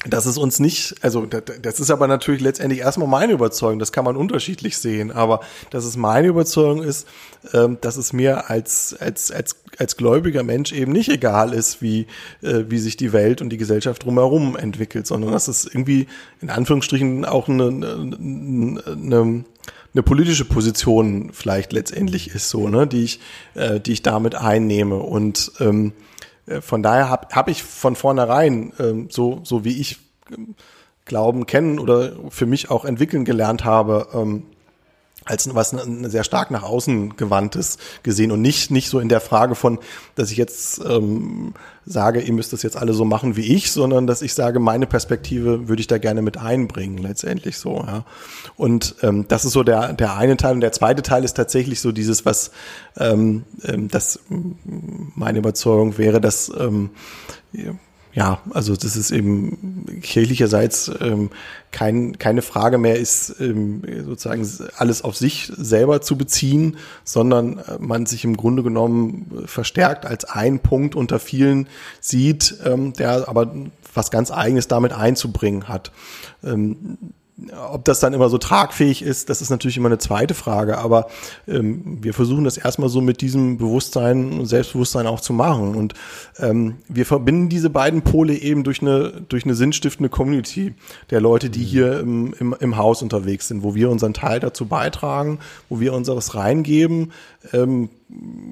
dass es uns nicht, also das ist aber natürlich letztendlich erstmal meine Überzeugung, das kann man unterschiedlich sehen, aber dass es meine Überzeugung ist, ähm, dass es mir als, als, als, als gläubiger Mensch eben nicht egal ist, wie, äh, wie sich die Welt und die Gesellschaft drumherum entwickelt, sondern dass es irgendwie in Anführungsstrichen auch eine, eine, eine eine politische Position vielleicht letztendlich ist so, ne, die ich, äh, die ich damit einnehme. Und ähm, äh, von daher habe hab ich von vornherein, ähm, so, so wie ich ähm, Glauben kennen oder für mich auch entwickeln gelernt habe, ähm, als was sehr stark nach außen gewandtes gesehen und nicht nicht so in der Frage von, dass ich jetzt ähm, sage, ihr müsst das jetzt alle so machen wie ich, sondern dass ich sage, meine Perspektive würde ich da gerne mit einbringen, letztendlich so. Ja. Und ähm, das ist so der der eine Teil und der zweite Teil ist tatsächlich so dieses, was ähm, ähm das meine Überzeugung wäre, dass ähm, ja, also das ist eben kirchlicherseits ähm, kein, keine Frage mehr ist, ähm, sozusagen alles auf sich selber zu beziehen, sondern äh, man sich im Grunde genommen verstärkt als ein Punkt unter vielen sieht, ähm, der aber was ganz Eigenes damit einzubringen hat. Ähm, ob das dann immer so tragfähig ist, das ist natürlich immer eine zweite Frage. Aber ähm, wir versuchen das erstmal so mit diesem Bewusstsein, Selbstbewusstsein auch zu machen. Und ähm, wir verbinden diese beiden Pole eben durch eine, durch eine sinnstiftende Community der Leute, die hier im, im, im Haus unterwegs sind, wo wir unseren Teil dazu beitragen, wo wir unseres reingeben. Ähm,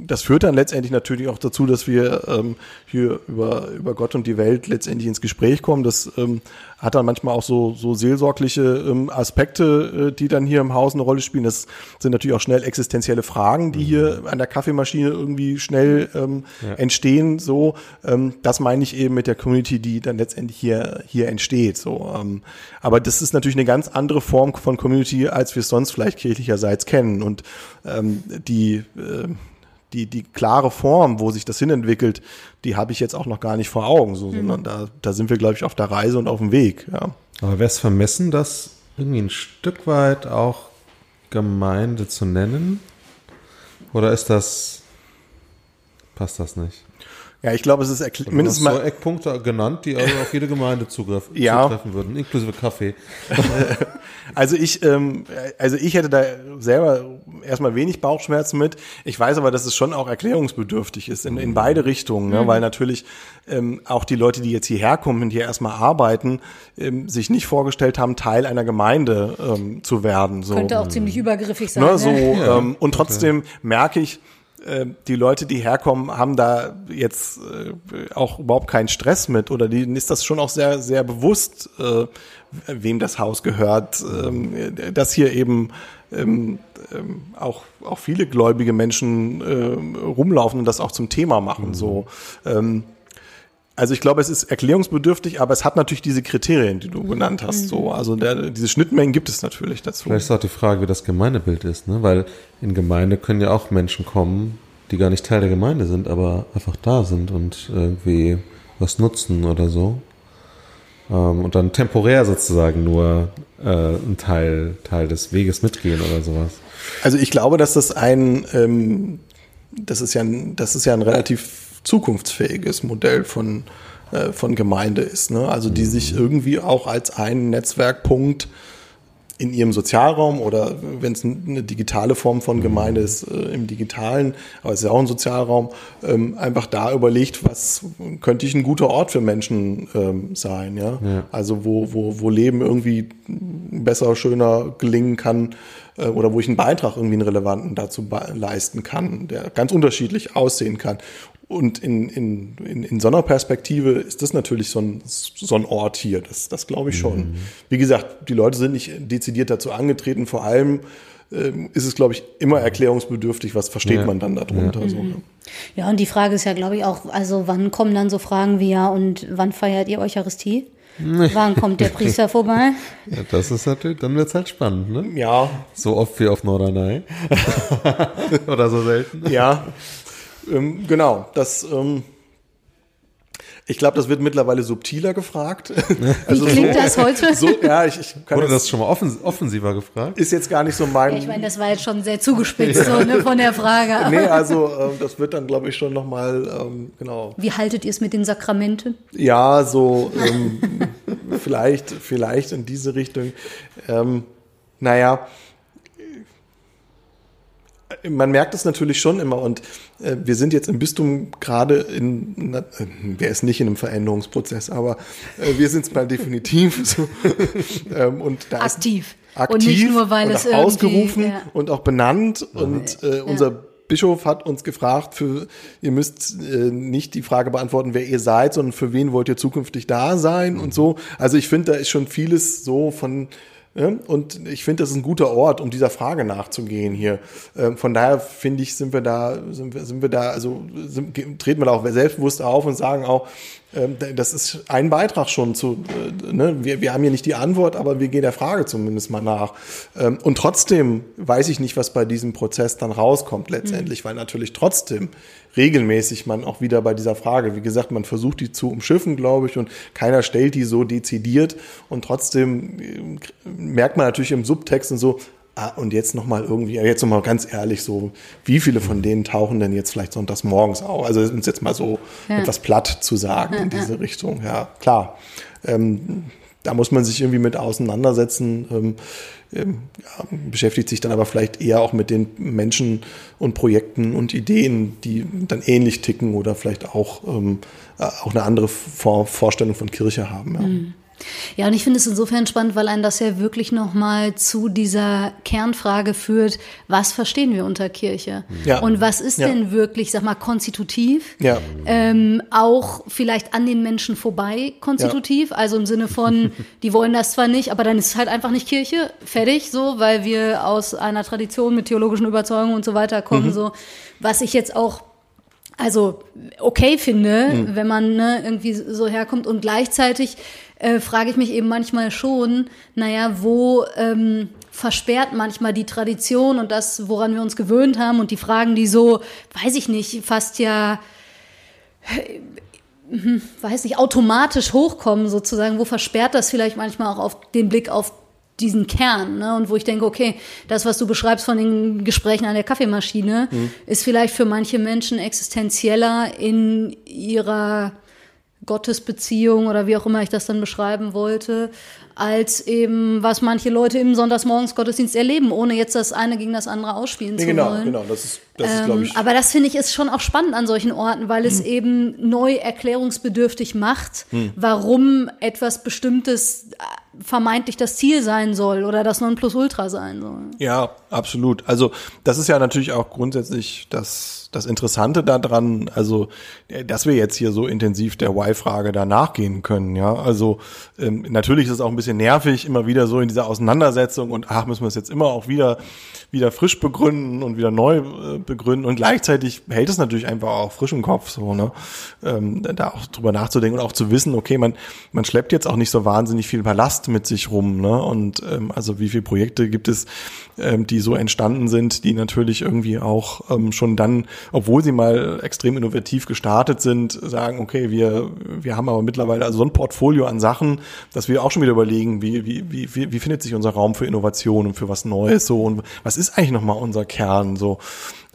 das führt dann letztendlich natürlich auch dazu, dass wir ähm, hier über, über Gott und die Welt letztendlich ins Gespräch kommen. Das ähm, hat dann manchmal auch so, so seelsorgliche ähm, Aspekte, äh, die dann hier im Haus eine Rolle spielen. Das sind natürlich auch schnell existenzielle Fragen, die hier an der Kaffeemaschine irgendwie schnell ähm, ja. entstehen. So, ähm, das meine ich eben mit der Community, die dann letztendlich hier, hier entsteht. So, ähm, aber das ist natürlich eine ganz andere Form von Community, als wir es sonst vielleicht kirchlicherseits kennen. Und ähm, die äh, die, die klare Form, wo sich das hinentwickelt, die habe ich jetzt auch noch gar nicht vor Augen, so, mhm. sondern da, da sind wir, glaube ich, auf der Reise und auf dem Weg. Ja. Aber wäre es vermessen, das irgendwie ein Stück weit auch Gemeinde zu nennen? Oder ist das, passt das nicht? Ja, ich glaube, es ist erklärt. mindestens mal so Eckpunkte genannt, die also auf jede Gemeinde zugriff, [laughs] ja. zutreffen würden, inklusive Kaffee. [laughs] also ich, ähm, also ich hätte da selber erstmal wenig Bauchschmerzen mit. Ich weiß aber, dass es schon auch erklärungsbedürftig ist in, in beide Richtungen, ne? Mhm. weil natürlich ähm, auch die Leute, die jetzt hierher kommen und hier erstmal arbeiten, ähm, sich nicht vorgestellt haben, Teil einer Gemeinde ähm, zu werden. So. Könnte auch ziemlich übergriffig sein. Ne, ne? So, ja. ähm, und trotzdem okay. merke ich, äh, die Leute, die herkommen, haben da jetzt äh, auch überhaupt keinen Stress mit oder denen ist das schon auch sehr, sehr bewusst, äh, wem das Haus gehört, ähm, dass hier eben ähm, ähm, auch, auch viele gläubige Menschen äh, rumlaufen und das auch zum Thema machen. Mhm. So, ähm, also ich glaube, es ist erklärungsbedürftig, aber es hat natürlich diese Kriterien, die du genannt hast. So, also der, diese Schnittmengen gibt es natürlich dazu. Vielleicht ist auch die Frage, wie das Gemeindebild ist, ne? Weil in Gemeinde können ja auch Menschen kommen, die gar nicht Teil der Gemeinde sind, aber einfach da sind und irgendwie was nutzen oder so. Ähm, und dann temporär sozusagen nur äh, ein Teil, Teil des Weges mitgehen oder sowas. Also ich glaube, dass das ein, ähm, das ist ja ein, das ist ja ein relativ zukunftsfähiges Modell von, äh, von Gemeinde ist. Ne? Also die sich irgendwie auch als einen Netzwerkpunkt in ihrem Sozialraum oder wenn es eine digitale Form von Gemeinde ist, äh, im digitalen, aber es ist ja auch ein Sozialraum, ähm, einfach da überlegt, was könnte ich ein guter Ort für Menschen ähm, sein, ja? ja? Also wo, wo, wo Leben irgendwie besser, schöner gelingen kann äh, oder wo ich einen Beitrag irgendwie einen relevanten dazu leisten kann, der ganz unterschiedlich aussehen kann. Und in, in, in, in so einer Perspektive ist das natürlich so ein, so ein Ort hier. Das, das glaube ich schon. Mhm. Wie gesagt, die Leute sind nicht dezidiert dazu angetreten. Vor allem ähm, ist es, glaube ich, immer erklärungsbedürftig, was versteht ja. man dann darunter. Ja. So, ne? ja, und die Frage ist ja, glaube ich, auch, also wann kommen dann so Fragen wie ja und wann feiert ihr Eucharistie? Wann kommt der Priester [laughs] vorbei? Ja, das ist natürlich, dann wird es halt spannend, ne? Ja. So oft wie auf Norderney. [laughs] Oder so selten. Ja, ähm, genau, das. Ähm, ich glaube, das wird mittlerweile subtiler gefragt. [laughs] Also Wie klingt so, das heute? [laughs] So, ja, ich, ich kann Wurde das schon mal offens offensiver gefragt? Ist jetzt gar nicht so mein. Ja, ich meine, das war jetzt schon sehr zugespitzt so, ne, von der Frage. [laughs] nee, also ähm, das wird dann, glaube ich, schon nochmal, ähm, genau. Wie haltet ihr es mit den Sakramenten? Ja, so ähm, vielleicht, vielleicht in diese Richtung. Ähm, naja, man merkt es natürlich schon immer und äh, wir sind jetzt im Bistum gerade in, na, äh, wer ist nicht in einem Veränderungsprozess, aber äh, wir sind es mal definitiv [laughs] so, ähm, und da aktiv. aktiv und nicht nur weil es ausgerufen ja. und auch benannt und äh, unser ja. Bischof hat uns gefragt, für, ihr müsst äh, nicht die Frage beantworten, wer ihr seid, sondern für wen wollt ihr zukünftig da sein mhm. und so. Also ich finde, da ist schon vieles so von und ich finde, das ist ein guter Ort, um dieser Frage nachzugehen hier. Ähm, von daher finde ich, sind wir da, sind wir, sind wir da, also sind, treten wir da auch selbstbewusst auf und sagen auch, ähm, das ist ein Beitrag schon zu, äh, ne? wir, wir haben hier nicht die Antwort, aber wir gehen der Frage zumindest mal nach. Ähm, und trotzdem weiß ich nicht, was bei diesem Prozess dann rauskommt letztendlich, mhm. weil natürlich trotzdem regelmäßig man auch wieder bei dieser Frage, wie gesagt, man versucht die zu umschiffen, glaube ich, und keiner stellt die so dezidiert und trotzdem äh, merkt man natürlich im Subtext und so, Ah, und jetzt nochmal irgendwie, jetzt nochmal ganz ehrlich, so, wie viele von denen tauchen denn jetzt vielleicht sonntags morgens auf? Also, um es jetzt mal so ja. etwas platt zu sagen ja, in diese ja. Richtung. Ja, klar. Ähm, da muss man sich irgendwie mit auseinandersetzen. Ähm, ähm, ja, beschäftigt sich dann aber vielleicht eher auch mit den Menschen und Projekten und Ideen, die dann ähnlich ticken oder vielleicht auch, ähm, äh, auch eine andere Vor Vorstellung von Kirche haben. Ja. Mhm. Ja, und ich finde es insofern spannend, weil einen das ja wirklich nochmal zu dieser Kernfrage führt, was verstehen wir unter Kirche? Ja. Und was ist ja. denn wirklich, sag mal, konstitutiv? Ja. Ähm, auch vielleicht an den Menschen vorbei konstitutiv, ja. also im Sinne von, [laughs] die wollen das zwar nicht, aber dann ist es halt einfach nicht Kirche, fertig, so, weil wir aus einer Tradition mit theologischen Überzeugungen und so weiter kommen, mhm. so. Was ich jetzt auch also okay finde, mhm. wenn man ne, irgendwie so herkommt und gleichzeitig äh, frage ich mich eben manchmal schon, naja, wo ähm, versperrt manchmal die Tradition und das, woran wir uns gewöhnt haben und die Fragen, die so, weiß ich nicht, fast ja, äh, weiß nicht, automatisch hochkommen sozusagen, wo versperrt das vielleicht manchmal auch auf den Blick auf diesen Kern, ne? Und wo ich denke, okay, das, was du beschreibst von den Gesprächen an der Kaffeemaschine, mhm. ist vielleicht für manche Menschen existenzieller in ihrer Gottesbeziehung oder wie auch immer ich das dann beschreiben wollte, als eben, was manche Leute im Sonntagsmorgens-Gottesdienst erleben, ohne jetzt das eine gegen das andere ausspielen nee, zu genau, wollen. Genau, das ist, das ist glaube ich. Ähm, aber das finde ich ist schon auch spannend an solchen Orten, weil es hm. eben neu erklärungsbedürftig macht, hm. warum etwas Bestimmtes äh, vermeintlich das Ziel sein soll oder das Nonplusultra sein soll. Ja, absolut. Also das ist ja natürlich auch grundsätzlich das das Interessante daran, also, äh, dass wir jetzt hier so intensiv der Why-Frage da nachgehen können, ja. Also, ähm, natürlich ist es auch ein bisschen nervig, immer wieder so in dieser Auseinandersetzung und ach, müssen wir es jetzt immer auch wieder, wieder frisch begründen und wieder neu äh, begründen und gleichzeitig hält es natürlich einfach auch frisch im Kopf, so, ne. Ähm, da auch drüber nachzudenken und auch zu wissen, okay, man, man schleppt jetzt auch nicht so wahnsinnig viel Ballast mit sich rum, ne. Und, ähm, also wie viele Projekte gibt es, ähm, die so entstanden sind, die natürlich irgendwie auch ähm, schon dann obwohl sie mal extrem innovativ gestartet sind, sagen, okay, wir, wir haben aber mittlerweile also so ein Portfolio an Sachen, dass wir auch schon wieder überlegen, wie, wie, wie, wie findet sich unser Raum für Innovation und für was Neues so und was ist eigentlich nochmal unser Kern so.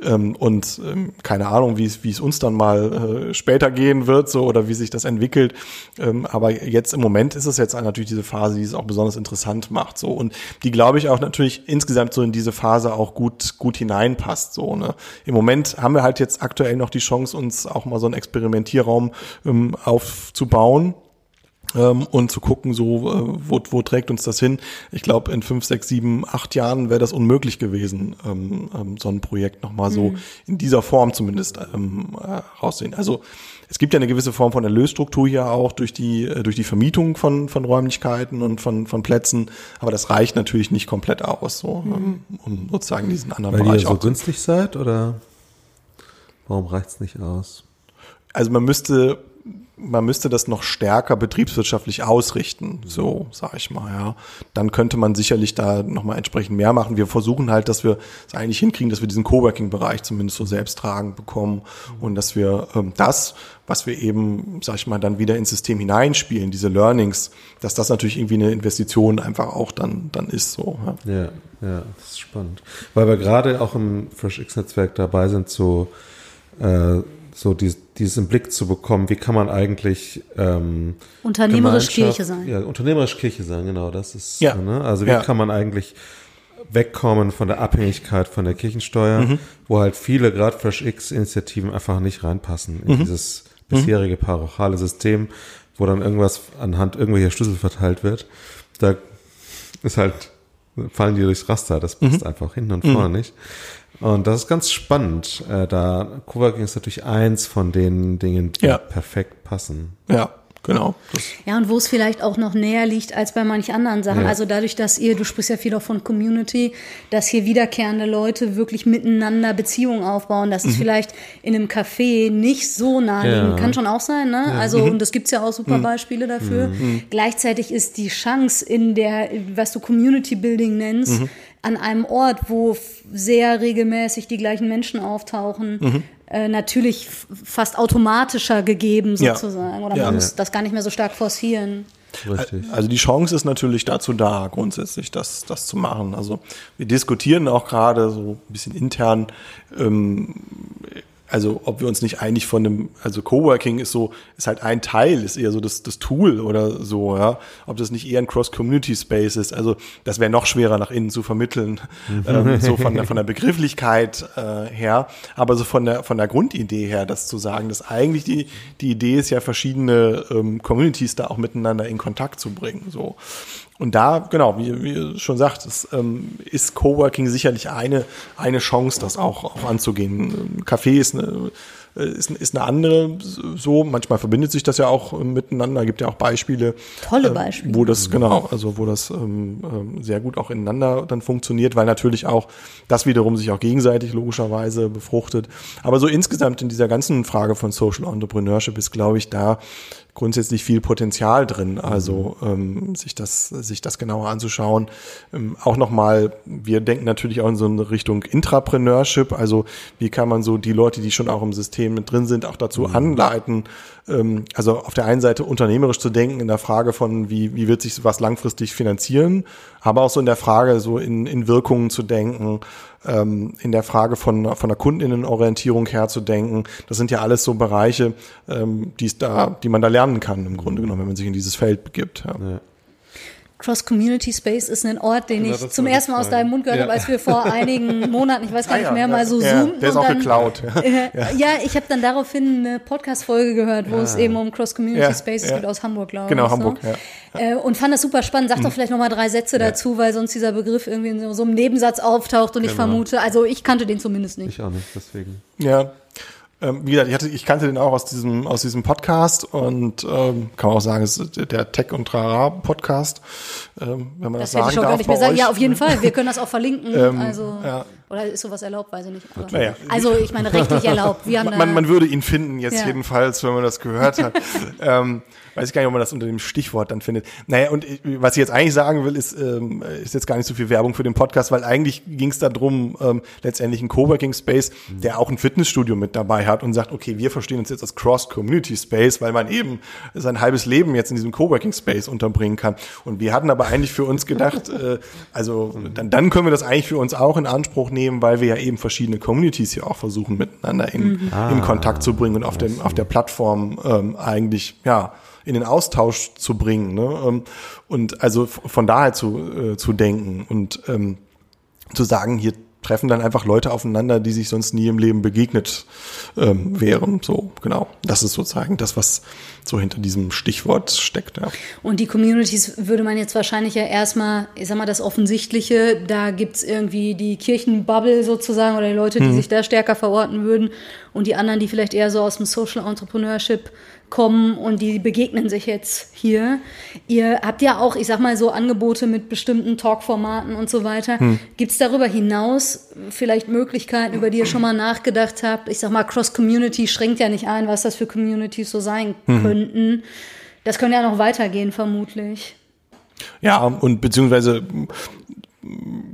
Ähm, und ähm, keine Ahnung, wie es wie es uns dann mal äh, später gehen wird, so oder wie sich das entwickelt. Ähm, aber jetzt im Moment ist es jetzt natürlich diese Phase, die es auch besonders interessant macht, so und die glaube ich auch natürlich insgesamt so in diese Phase auch gut gut hineinpasst, so ne. Im Moment haben wir halt jetzt aktuell noch die Chance, uns auch mal so einen Experimentierraum ähm, aufzubauen ähm, und zu gucken, so äh, wo, wo trägt uns das hin. Ich glaube, in fünf, sechs, sieben, acht Jahren wäre das unmöglich gewesen, ähm, ähm, so ein Projekt nochmal so mhm. in dieser Form zumindest ähm, äh, raussehen. Also es gibt ja eine gewisse Form von Erlösstruktur hier auch durch die äh, durch die Vermietung von von Räumlichkeiten und von von Plätzen, aber das reicht natürlich nicht komplett aus, so mhm. ähm, um sozusagen diesen anderen Weil Bereich ihr so günstig seid oder warum reicht's nicht aus? Also man müsste man müsste das noch stärker betriebswirtschaftlich ausrichten, so sage ich mal, ja. Dann könnte man sicherlich da nochmal entsprechend mehr machen. Wir versuchen halt, dass wir es eigentlich hinkriegen, dass wir diesen Coworking-Bereich zumindest so selbsttragend bekommen und dass wir ähm, das, was wir eben, sag ich mal, dann wieder ins System hineinspielen, diese Learnings, dass das natürlich irgendwie eine Investition einfach auch dann, dann ist, so. Ja, ja, ja das ist spannend. Weil wir gerade auch im FreshX-Netzwerk dabei sind, so äh, so dies, dieses im Blick zu bekommen, wie kann man eigentlich ähm, unternehmerisch Kirche sein. Ja, unternehmerisch Kirche sein, genau, das ist, ja. ne? also wie ja. kann man eigentlich wegkommen von der Abhängigkeit von der Kirchensteuer, mhm. wo halt viele, gerade Fresh X-Initiativen einfach nicht reinpassen in mhm. dieses bisherige parochiale System, wo dann irgendwas anhand irgendwelcher Schlüssel verteilt wird. Da ist halt, fallen die durchs Raster, das passt mhm. einfach hinten und vorne mhm. nicht. Und das ist ganz spannend. Äh, da Coworking ist natürlich eins von den Dingen, die ja. perfekt passen. Ja, genau. Ja, und wo es vielleicht auch noch näher liegt als bei manch anderen Sachen. Ja. Also dadurch, dass ihr, du sprichst ja viel auch von Community, dass hier wiederkehrende Leute wirklich miteinander Beziehungen aufbauen. Das ist mhm. vielleicht in einem Café nicht so naheliegend. Ja. Kann schon auch sein, ne? Ja. Also, mhm. und das gibt's ja auch super mhm. Beispiele dafür. Mhm. Gleichzeitig ist die Chance in der, was du Community Building nennst, mhm an einem Ort, wo sehr regelmäßig die gleichen Menschen auftauchen, mhm. äh, natürlich fast automatischer gegeben sozusagen. Ja. Oder man ja. muss das gar nicht mehr so stark forcieren. Richtig. Also die Chance ist natürlich dazu da, grundsätzlich das, das zu machen. Also wir diskutieren auch gerade so ein bisschen intern, ähm, also ob wir uns nicht eigentlich von einem, also Coworking ist so, ist halt ein Teil, ist eher so das, das Tool oder so, ja. Ob das nicht eher ein Cross-Community-Space ist. Also das wäre noch schwerer nach innen zu vermitteln, mhm. ähm, so von der, [laughs] von der Begrifflichkeit äh, her. Aber so von der, von der Grundidee her, das zu sagen, dass eigentlich die, die Idee ist ja, verschiedene ähm, Communities da auch miteinander in Kontakt zu bringen. So. Und da, genau, wie, wie schon sagt, es, ähm, ist Coworking sicherlich eine, eine Chance, das auch, auch anzugehen. Café ist eine, ist, ist eine andere so. Manchmal verbindet sich das ja auch miteinander. Gibt ja auch Beispiele. Tolle ähm, Beispiele. Äh, wo das, genau, also wo das ähm, ähm, sehr gut auch ineinander dann funktioniert, weil natürlich auch das wiederum sich auch gegenseitig logischerweise befruchtet. Aber so insgesamt in dieser ganzen Frage von Social Entrepreneurship ist, glaube ich, da grundsätzlich viel Potenzial drin, also ähm, sich das sich das genauer anzuschauen. Ähm, auch nochmal, wir denken natürlich auch in so eine Richtung Intrapreneurship, also wie kann man so die Leute, die schon auch im System mit drin sind, auch dazu mhm. anleiten, ähm, also auf der einen Seite unternehmerisch zu denken in der Frage von wie wie wird sich was langfristig finanzieren, aber auch so in der Frage so in in Wirkungen zu denken ähm, in der Frage von, von der Kundinnenorientierung her zu denken. Das sind ja alles so Bereiche, ähm, die, da, die man da lernen kann, im Grunde genommen, wenn man sich in dieses Feld begibt. Ja. Ja. Cross Community Space ist ein Ort, den ja, ich zum ersten Mal aus deinem Mund gehört ja. habe, als wir vor [laughs] einigen Monaten, ich weiß gar ah, nicht mehr, mal so ja, Der ist auch dann, geklaut. [laughs] Äh, ja, ich habe dann daraufhin eine Podcast-Folge gehört, wo es eben um Cross Community Space geht aus Hamburg, glaube ich. Genau, Hamburg, so. ja. Äh, und fand das super spannend. Sag doch mhm. vielleicht noch mal drei Sätze dazu, weil sonst dieser Begriff irgendwie in so einem Nebensatz auftaucht und genau. ich vermute, also ich kannte den zumindest nicht. Ich auch nicht, deswegen. Ja, ähm, wie gesagt, ich, hatte, ich kannte den auch aus diesem, aus diesem Podcast und ähm, kann man auch sagen, es ist der Tech und Trara Podcast, ähm, wenn man das, das sagen darf. Gar nicht mehr sagen. Ja, auf jeden Fall. Wir können das auch verlinken. [laughs] ähm, also, ja. Oder ist sowas erlaubt? Weiß ich nicht. Aber, naja. Also ich meine rechtlich erlaubt. Wir haben man, man würde ihn finden jetzt ja. jedenfalls, wenn man das gehört hat. [laughs] ähm, weiß ich gar nicht, ob man das unter dem Stichwort dann findet. Naja, und was ich jetzt eigentlich sagen will, ist, ähm, ist jetzt gar nicht so viel Werbung für den Podcast, weil eigentlich ging es darum, ähm, letztendlich ein Coworking Space, der auch ein Fitnessstudio mit dabei hat und sagt, okay, wir verstehen uns jetzt als Cross-Community Space, weil man eben sein halbes Leben jetzt in diesem Coworking Space unterbringen kann. Und wir hatten aber eigentlich für uns gedacht, äh, also dann, dann können wir das eigentlich für uns auch in Anspruch nehmen, weil wir ja eben verschiedene Communities hier auch versuchen, miteinander in, mhm. in Kontakt zu bringen und auf dem, auf der Plattform ähm, eigentlich, ja, in den Austausch zu bringen. Ne? Ähm, und also von daher zu, äh, zu denken und ähm, zu sagen, hier treffen dann einfach Leute aufeinander, die sich sonst nie im Leben begegnet ähm, wären. So, genau. Das ist sozusagen das, was so hinter diesem Stichwort steckt. Ja. Und die Communities würde man jetzt wahrscheinlich ja erstmal, ich sag mal, das Offensichtliche, da gibt's irgendwie die Kirchenbubble sozusagen oder die Leute, die hm. sich da stärker verorten würden und die anderen, die vielleicht eher so aus dem Social Entrepreneurship kommen und die begegnen sich jetzt hier. Ihr habt ja auch, ich sag mal, so Angebote mit bestimmten Talkformaten und so weiter. Hm. Gibt es darüber hinaus vielleicht Möglichkeiten, über die ihr schon mal nachgedacht habt? Ich sag mal, Cross-Community schränkt ja nicht ein, was das für Communities so sein hm. könnten. Das könnte ja noch weitergehen, vermutlich. Ja, und beziehungsweise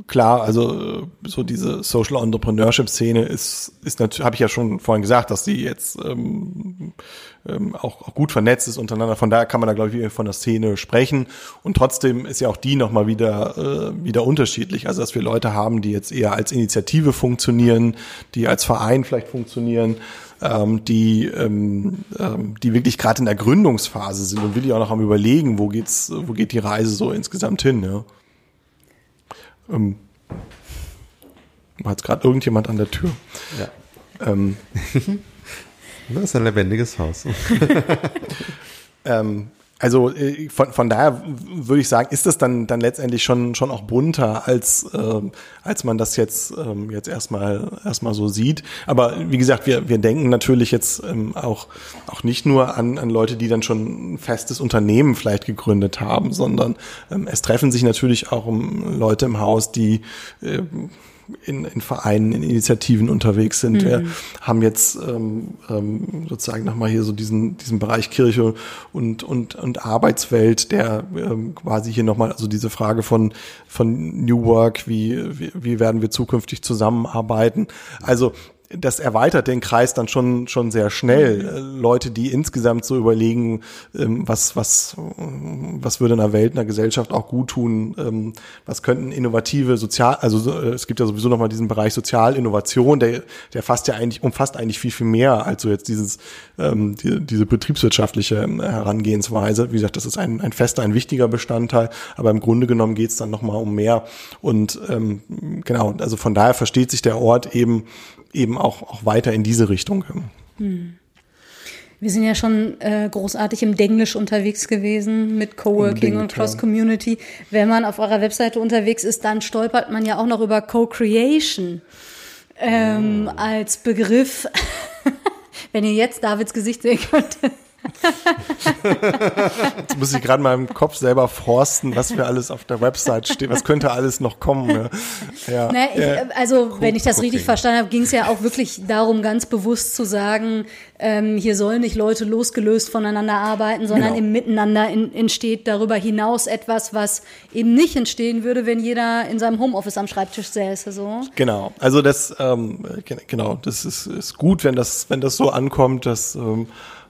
klar, also so diese Social Entrepreneurship Szene ist, ist natürlich, habe ich ja schon vorhin gesagt, dass sie jetzt ähm, ähm, auch, auch gut vernetzt ist untereinander. Von daher kann man da, glaube ich, von der Szene sprechen. Und trotzdem ist ja auch die nochmal wieder, äh, wieder unterschiedlich. Also, dass wir Leute haben, die jetzt eher als Initiative funktionieren, die als Verein vielleicht funktionieren, ähm, die, ähm, ähm, die wirklich gerade in der Gründungsphase sind und wirklich auch noch am überlegen, wo geht's, wo geht die Reise so insgesamt hin, ja. Ähm, war jetzt gerade irgendjemand an der Tür. Ja. Ähm, [laughs] das ist ein lebendiges Haus. [laughs] ähm, also äh, von, von daher würde ich sagen, ist das dann, dann letztendlich schon, schon auch bunter, als, äh, als man das jetzt, ähm, jetzt erstmal, erstmal so sieht. Aber wie gesagt, wir, wir denken natürlich jetzt ähm, auch, auch nicht nur an, an Leute, die dann schon ein festes Unternehmen vielleicht gegründet haben, sondern ähm, es treffen sich natürlich auch um Leute im Haus, die äh, in, in Vereinen, in Initiativen unterwegs sind. Mhm. Wir haben jetzt ähm, ähm, sozusagen nochmal hier so diesen, diesen Bereich Kirche und, und, und Arbeitswelt, der ähm, quasi hier nochmal, also diese Frage von, von New Work, wie, wie, wie werden wir zukünftig zusammenarbeiten. Also das erweitert den Kreis dann schon schon sehr schnell. Mhm. Leute, die insgesamt so überlegen, ähm, was was was würde einer Welt, einer Gesellschaft auch gut tun, ähm, was könnten innovative Sozial, also äh, es gibt ja sowieso noch mal diesen Bereich Sozialinnovation, der der fasst ja eigentlich umfasst eigentlich viel viel mehr als so jetzt dieses ähm, die, diese betriebswirtschaftliche Herangehensweise. Wie gesagt, das ist ein ein fester, ein wichtiger Bestandteil, aber im Grunde genommen geht es dann noch mal um mehr und ähm, genau, also von daher versteht sich der Ort eben eben auch, auch weiter in diese Richtung. Hm. Wir sind ja schon äh, großartig im Denglisch unterwegs gewesen mit Coworking und Cross-Community. Wenn man auf eurer Webseite unterwegs ist, dann stolpert man ja auch noch über Co-Creation ähm, ja. als Begriff. [laughs] Wenn ihr jetzt Davids Gesicht sehen könntet. Jetzt muss ich gerade mal im Kopf selber forsten, was für alles auf der Website steht. Was könnte alles noch kommen? Ne? Ja. Na, ich, also, cool, wenn ich das richtig verstanden habe, ging es ja auch wirklich darum, ganz bewusst zu sagen, ähm, hier sollen nicht Leute losgelöst voneinander arbeiten, sondern genau. im Miteinander in, entsteht darüber hinaus etwas, was eben nicht entstehen würde, wenn jeder in seinem Homeoffice am Schreibtisch säße. So. Genau. Also das, ähm, genau, das ist, ist gut, wenn das, wenn das so ankommt, dass ähm,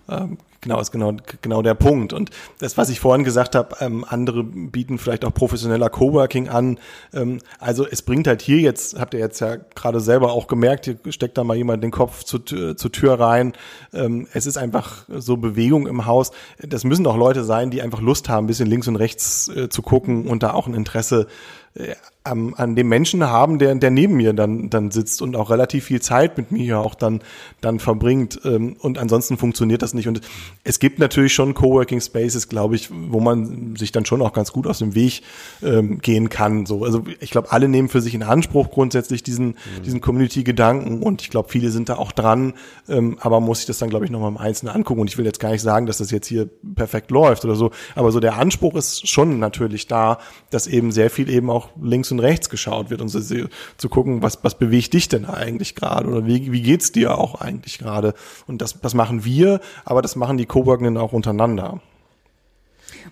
ähm Genau, ist genau, genau der Punkt. Und das, was ich vorhin gesagt habe, ähm, andere bieten vielleicht auch professioneller Coworking an. Ähm, also es bringt halt hier jetzt, habt ihr jetzt ja gerade selber auch gemerkt, hier steckt da mal jemand den Kopf zu, zur Tür rein. Ähm, es ist einfach so Bewegung im Haus. Das müssen auch Leute sein, die einfach Lust haben, ein bisschen links und rechts äh, zu gucken und da auch ein Interesse äh, an, an dem Menschen haben, der, der neben mir dann, dann sitzt und auch relativ viel Zeit mit mir ja auch dann, dann verbringt. Ähm, und ansonsten funktioniert das nicht. Und es gibt natürlich schon Coworking Spaces, glaube ich, wo man sich dann schon auch ganz gut aus dem Weg ähm, gehen kann. So, also ich glaube, alle nehmen für sich in Anspruch grundsätzlich diesen, mhm. diesen Community-Gedanken und ich glaube, viele sind da auch dran, ähm, aber muss ich das dann, glaube ich, nochmal im Einzelnen angucken. Und ich will jetzt gar nicht sagen, dass das jetzt hier perfekt läuft oder so, aber so der Anspruch ist schon natürlich da, dass eben sehr viel eben auch links und rechts geschaut wird und so, zu gucken, was, was bewegt dich denn eigentlich gerade oder wie, wie geht's dir auch eigentlich gerade? Und das, das machen wir, aber das machen die Coworkenden auch untereinander.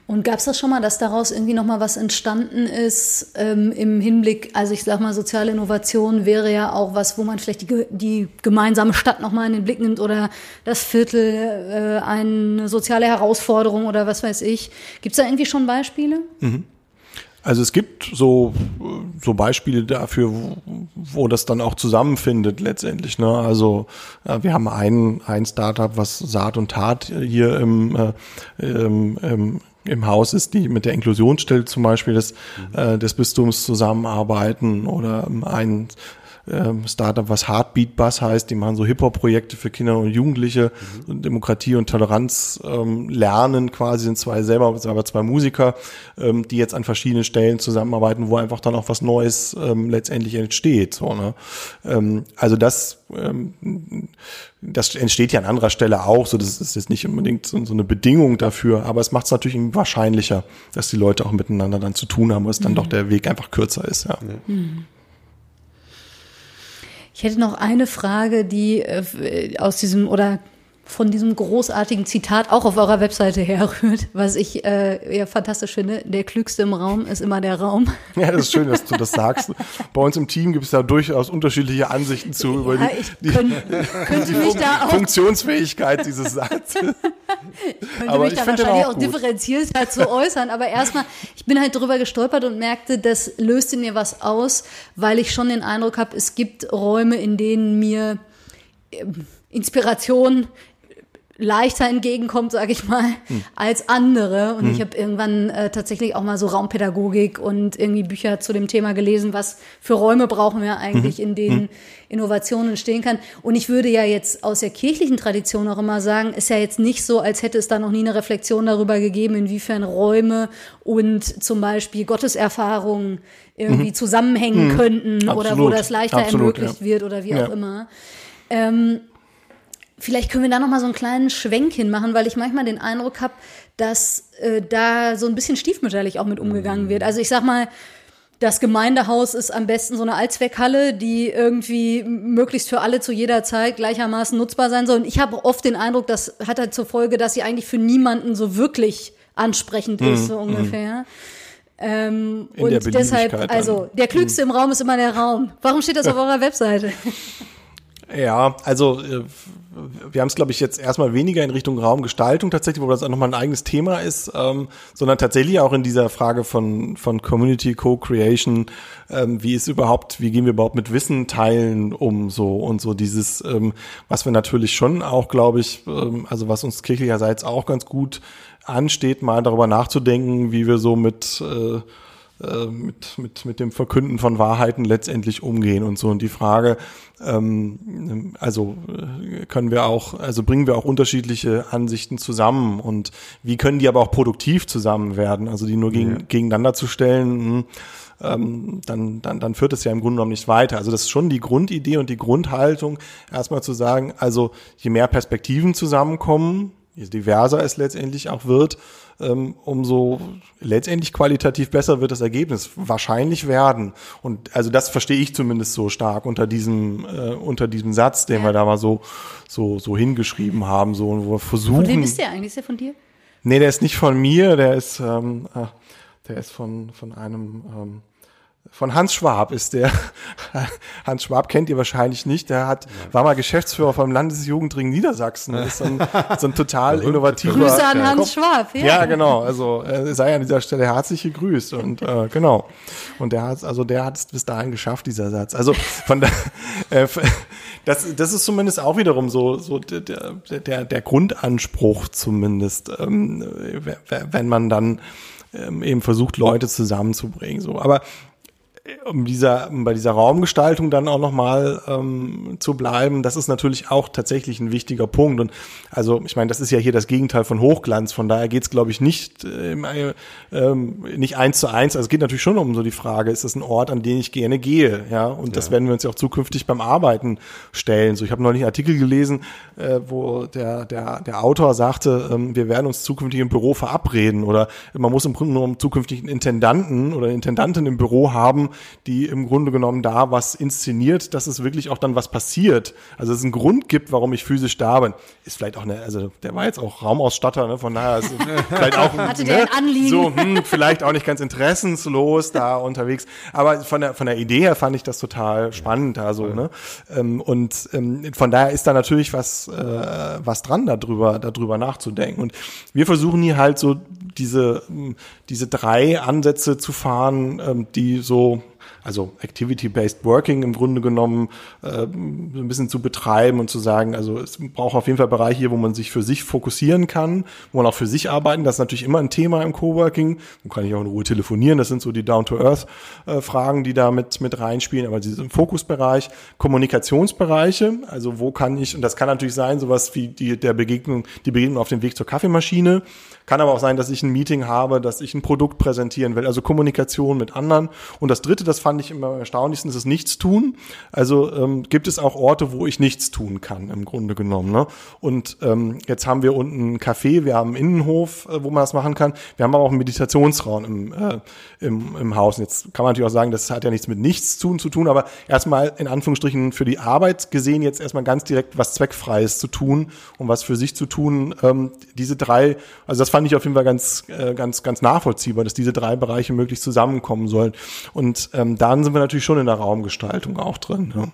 Und gab es das schon mal, dass daraus irgendwie nochmal was entstanden ist ähm, im Hinblick, also ich sag mal, soziale Innovation wäre ja auch was, wo man vielleicht die, die gemeinsame Stadt nochmal in den Blick nimmt oder das Viertel, äh, eine soziale Herausforderung oder was weiß ich. Gibt es da irgendwie schon Beispiele? Mhm. Also es gibt so, so Beispiele dafür, wo, wo das dann auch zusammenfindet letztendlich. Ne? Also äh, wir haben ein, ein Startup, was Saat und Tat hier im, äh, im, im im Haus ist, die mit der Inklusionsstelle zum Beispiel des, mhm. äh, des Bistums zusammenarbeiten oder ein ähm, Startup, was Heartbeat Bus heißt. Die machen so Hip-Hop-Projekte für Kinder und Jugendliche, mhm. Demokratie und Toleranz ähm, lernen quasi, sind zwei selber, aber zwei Musiker, ähm, die jetzt an verschiedenen Stellen zusammenarbeiten, wo einfach dann auch was Neues ähm, letztendlich entsteht. So, ne? ähm, also das, ähm, das entsteht ja an anderer Stelle auch, so das ist jetzt nicht unbedingt so, so eine Bedingung dafür, aber es macht es natürlich wahrscheinlicher, dass die Leute auch miteinander dann zu tun haben, weil es dann mhm. doch der Weg einfach kürzer ist. Ja. Mhm. Ich hätte noch eine Frage, die äh, aus diesem oder von diesem großartigen Zitat auch auf eurer Webseite herrührt, was ich äh, ja fantastisch finde. Der Klügste im Raum ist immer der Raum. [laughs] Ja, das ist schön, dass du das sagst. Bei uns im Team gibt es da durchaus unterschiedliche Ansichten zu ja, über die, die, könnt, die Fun Funktionsfähigkeit dieses Satzes. [laughs] Ich könnte aber mich da wahrscheinlich auch, auch differenziert dazu äußern, aber erstmal, ich bin halt drüber gestolpert und merkte, das löst in mir was aus, weil ich schon den Eindruck habe, es gibt Räume, in denen mir ähm, Inspiration leichter entgegenkommt, sage ich mal, hm. als andere. Und hm. ich habe irgendwann äh, tatsächlich auch mal so Raumpädagogik und irgendwie Bücher zu dem Thema gelesen, was für Räume brauchen wir eigentlich, mhm. in denen mhm. Innovationen entstehen kann. Und ich würde ja jetzt aus der kirchlichen Tradition auch immer sagen, ist ja jetzt nicht so, als hätte es da noch nie eine Reflexion darüber gegeben, inwiefern Räume und zum Beispiel Gotteserfahrungen irgendwie mhm. zusammenhängen mhm. könnten Absolut. oder wo das leichter Absolut, ermöglicht ja. wird oder wie ja. auch immer. Ähm, Vielleicht können wir da noch mal so einen kleinen Schwenk hinmachen, weil ich manchmal den Eindruck habe, dass äh, da so ein bisschen stiefmütterlich auch mit umgegangen wird. Also ich sag mal, das Gemeindehaus ist am besten so eine Allzweckhalle, die irgendwie möglichst für alle zu jeder Zeit gleichermaßen nutzbar sein soll. Und ich habe oft den Eindruck, das hat halt zur Folge, dass sie eigentlich für niemanden so wirklich ansprechend ist, mhm. so ungefähr. Mhm. Ähm, und deshalb, also der Klügste mhm. im Raum ist immer der Raum. Warum steht das [laughs] auf eurer Webseite? Ja, also äh, wir haben es, glaube ich, jetzt erstmal weniger in Richtung Raumgestaltung tatsächlich, wo das auch nochmal ein eigenes Thema ist, ähm, sondern tatsächlich auch in dieser Frage von, von Community Co-Creation, ähm, wie ist überhaupt, wie gehen wir überhaupt mit Wissen teilen um so und so dieses, ähm, was wir natürlich schon auch, glaube ich, ähm, also was uns kirchlicherseits auch ganz gut ansteht, mal darüber nachzudenken, wie wir so mit äh, äh, mit, mit, mit dem Verkünden von Wahrheiten letztendlich umgehen und so. Und die Frage, ähm, also äh, können wir auch, also bringen wir auch unterschiedliche Ansichten zusammen und wie können die aber auch produktiv zusammen werden? Also die nur gegen, ja. gegeneinander zu stellen, hm, ähm, dann, dann, dann führt es ja im Grunde genommen nicht weiter. Also das ist schon die Grundidee und die Grundhaltung, erstmal zu sagen, also je mehr Perspektiven zusammenkommen, je diverser es letztendlich auch wird, umso letztendlich qualitativ besser wird das Ergebnis wahrscheinlich werden. Und also das verstehe ich zumindest so stark unter diesem äh, unter diesem Satz, den ja. wir da mal so so so hingeschrieben haben, so wo wir versuchen. Von wem ist der eigentlich? Ist der von dir? Nee, der ist nicht von mir, der ist ähm, äh, der ist von von einem ähm, von Hans Schwab ist der. [laughs] Hans Schwab kennt ihr wahrscheinlich nicht. Der hat, war mal Geschäftsführer vom Landesjugendring Niedersachsen. Das ist so ein, so ein total innovativer. Grüße an Hans Schwab, ja. Ja, genau. Also äh, sei an dieser Stelle herzlich gegrüßt. Und äh, genau. Und der hat, also der hat es bis dahin geschafft, dieser Satz. Also von der, [laughs] äh, das, das ist zumindest auch wiederum so, so der, der, der Grundanspruch zumindest, ähm, wenn man dann ähm, eben versucht, Leute zusammenzubringen. So, aber um dieser, um bei dieser Raumgestaltung dann auch nochmal ähm, zu bleiben, das ist natürlich auch tatsächlich ein wichtiger Punkt. Und also, ich meine, das ist ja hier das Gegenteil von Hochglanz. Von daher geht es, glaube ich, nicht, äh, äh, nicht eins zu eins. Also es geht natürlich schon um so die Frage, ist das ein Ort, an den ich gerne gehe? Ja, und ja. das werden wir uns ja auch zukünftig beim Arbeiten stellen. So, ich habe neulich einen Artikel gelesen, äh, wo der, der, der Autor sagte, ähm, wir werden uns zukünftig im Büro verabreden oder man muss im Grunde genommen zukünftig Intendanten oder Intendanten im Büro haben, die im Grunde genommen da was inszeniert, dass es wirklich auch dann was passiert. Also es einen Grund gibt, warum ich physisch da bin. Ist vielleicht auch eine, also der war jetzt auch Raumausstatter, ne? von daher ist [laughs] vielleicht auch Hatte ne? der ein Anliegen? so hm, vielleicht auch nicht ganz interessenslos da unterwegs. Aber von der von der Idee her fand ich das total spannend da so. Ne? Ähm, und ähm, von daher ist da natürlich was äh, was dran darüber darüber nachzudenken. Und wir versuchen hier halt so diese diese drei Ansätze zu fahren, ähm, die so also Activity-Based Working im Grunde genommen äh, ein bisschen zu betreiben und zu sagen, also es braucht auf jeden Fall Bereiche wo man sich für sich fokussieren kann, wo man auch für sich arbeiten. Das ist natürlich immer ein Thema im Coworking. Man kann ich auch in Ruhe telefonieren. Das sind so die Down-to-Earth-Fragen, die da mit, mit reinspielen. Aber diese Fokusbereich, Kommunikationsbereiche, also wo kann ich, und das kann natürlich sein, sowas wie die, der Begegnung, die Begegnung auf dem Weg zur Kaffeemaschine. Kann aber auch sein, dass ich ein Meeting habe, dass ich ein Produkt präsentieren will, also Kommunikation mit anderen. Und das dritte, das fand ich immer am erstaunlichsten, ist das Nichtstun. Also ähm, gibt es auch Orte, wo ich nichts tun kann, im Grunde genommen. Ne? Und ähm, jetzt haben wir unten ein Café, wir haben einen Innenhof, äh, wo man das machen kann. Wir haben aber auch einen Meditationsraum im, äh, im, im Haus. Und jetzt kann man natürlich auch sagen, das hat ja nichts mit Nichtstun zu tun, aber erstmal in Anführungsstrichen für die Arbeit gesehen jetzt erstmal ganz direkt was Zweckfreies zu tun und was für sich zu tun. Ähm, diese drei, also das fand ich auf jeden Fall ganz, äh, ganz, ganz nachvollziehbar, dass diese drei Bereiche möglichst zusammenkommen sollen. Und ähm, dann sind wir natürlich schon in der Raumgestaltung auch drin. Ja.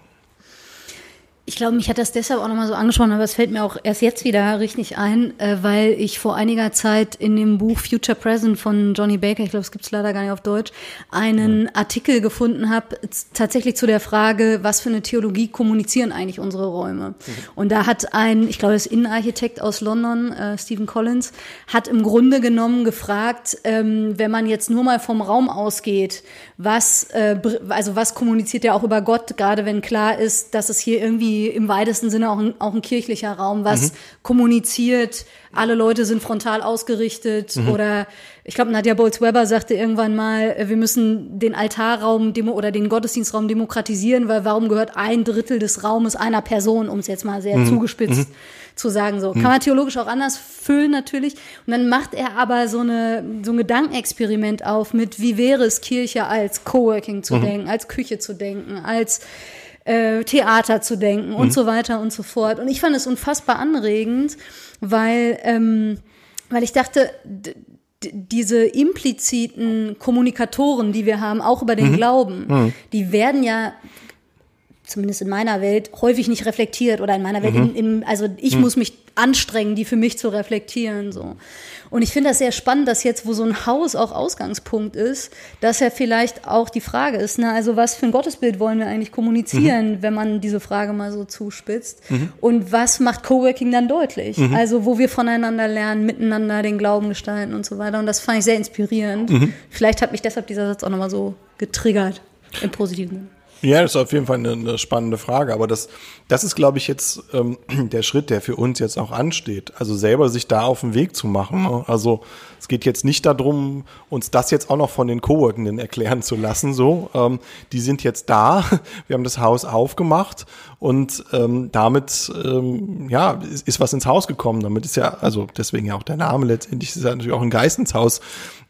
Ich glaube, mich hat das deshalb auch nochmal so angesprochen, aber es fällt mir auch erst jetzt wieder richtig ein, äh, weil ich vor einiger Zeit in dem Buch Future Present von Johnny Baker, ich glaube, es gibt es leider gar nicht auf Deutsch, einen. Artikel gefunden habe, tatsächlich zu der Frage, was für eine Theologie kommunizieren eigentlich unsere Räume. Mhm. Und da hat ein, ich glaube, das Innenarchitekt aus London, äh, Stephen Collins, hat im Grunde genommen gefragt, ähm, wenn man jetzt nur mal vom Raum ausgeht, was, äh, also was kommuniziert er auch über Gott, gerade wenn klar ist, dass es hier irgendwie im weitesten Sinne auch ein, auch ein kirchlicher Raum, was mhm. kommuniziert, alle Leute sind frontal ausgerichtet mhm. oder ich glaube, Nadja Bolz-Weber sagte irgendwann mal, äh, wir müssen den Altarraum demo oder den Gottesdienstraum demokratisieren, weil warum gehört ein Drittel des Raumes einer Person, um es jetzt mal sehr mhm. zugespitzt mhm. zu sagen. So kann man theologisch auch anders füllen natürlich. Und dann macht er aber so eine so ein Gedankenexperiment auf mit, wie wäre es Kirche als Coworking zu mhm. denken, als Küche zu denken, als äh, Theater zu denken und mhm. so weiter und so fort. Und ich fand es unfassbar anregend, weil ähm, weil ich dachte, diese impliziten Kommunikatoren, die wir haben, auch über den mhm. Glauben, mhm. die werden ja zumindest in meiner Welt, häufig nicht reflektiert oder in meiner Welt, in, in, also ich muss mich anstrengen, die für mich zu reflektieren. So. Und ich finde das sehr spannend, dass jetzt, wo so ein Haus auch Ausgangspunkt ist, dass ja vielleicht auch die Frage ist, ne, also was für ein Gottesbild wollen wir eigentlich kommunizieren, wenn man diese Frage mal so zuspitzt? Und was macht Coworking dann deutlich? Also wo wir voneinander lernen, miteinander den Glauben gestalten und so weiter. Und das fand ich sehr inspirierend. Vielleicht hat mich deshalb dieser Satz auch nochmal so getriggert im positiven Sinne. Ja, das ist auf jeden Fall eine, eine spannende Frage. Aber das, das ist, glaube ich, jetzt ähm, [clears throat] der Schritt, der für uns jetzt auch ansteht. Also selber sich da auf den Weg zu machen. Ne? Also es geht jetzt nicht darum, uns das jetzt auch noch von den Coworkenden erklären zu lassen. So, ähm, die sind jetzt da. [laughs] Wir haben das Haus aufgemacht und ähm, damit ähm, ja ist, ist was ins Haus gekommen. Damit ist ja also deswegen ja auch der Name letztendlich ist ja natürlich auch ein Geist ins Haus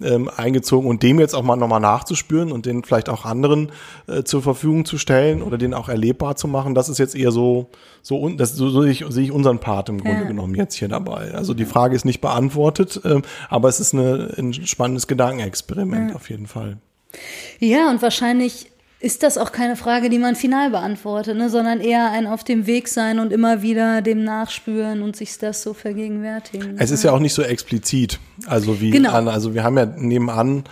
ähm, eingezogen und dem jetzt auch mal nochmal nachzuspüren und den vielleicht auch anderen äh, zur Verfügung zu stellen oder den auch erlebbar zu machen. Das ist jetzt eher so so das so sehe ich, sehe ich unseren Part im Grunde Ja. genommen jetzt hier dabei. Also die Frage ist nicht beantwortet, ähm, aber es ist eine, ein spannendes Gedankenexperiment auf jeden Fall. Ja, und wahrscheinlich ist das auch keine Frage, die man final beantwortet, ne, sondern eher ein auf dem Weg sein und immer wieder dem nachspüren und sich das so vergegenwärtigen. Es ist ja auch nicht so explizit, also wie Genau. an, also wir haben ja nebenan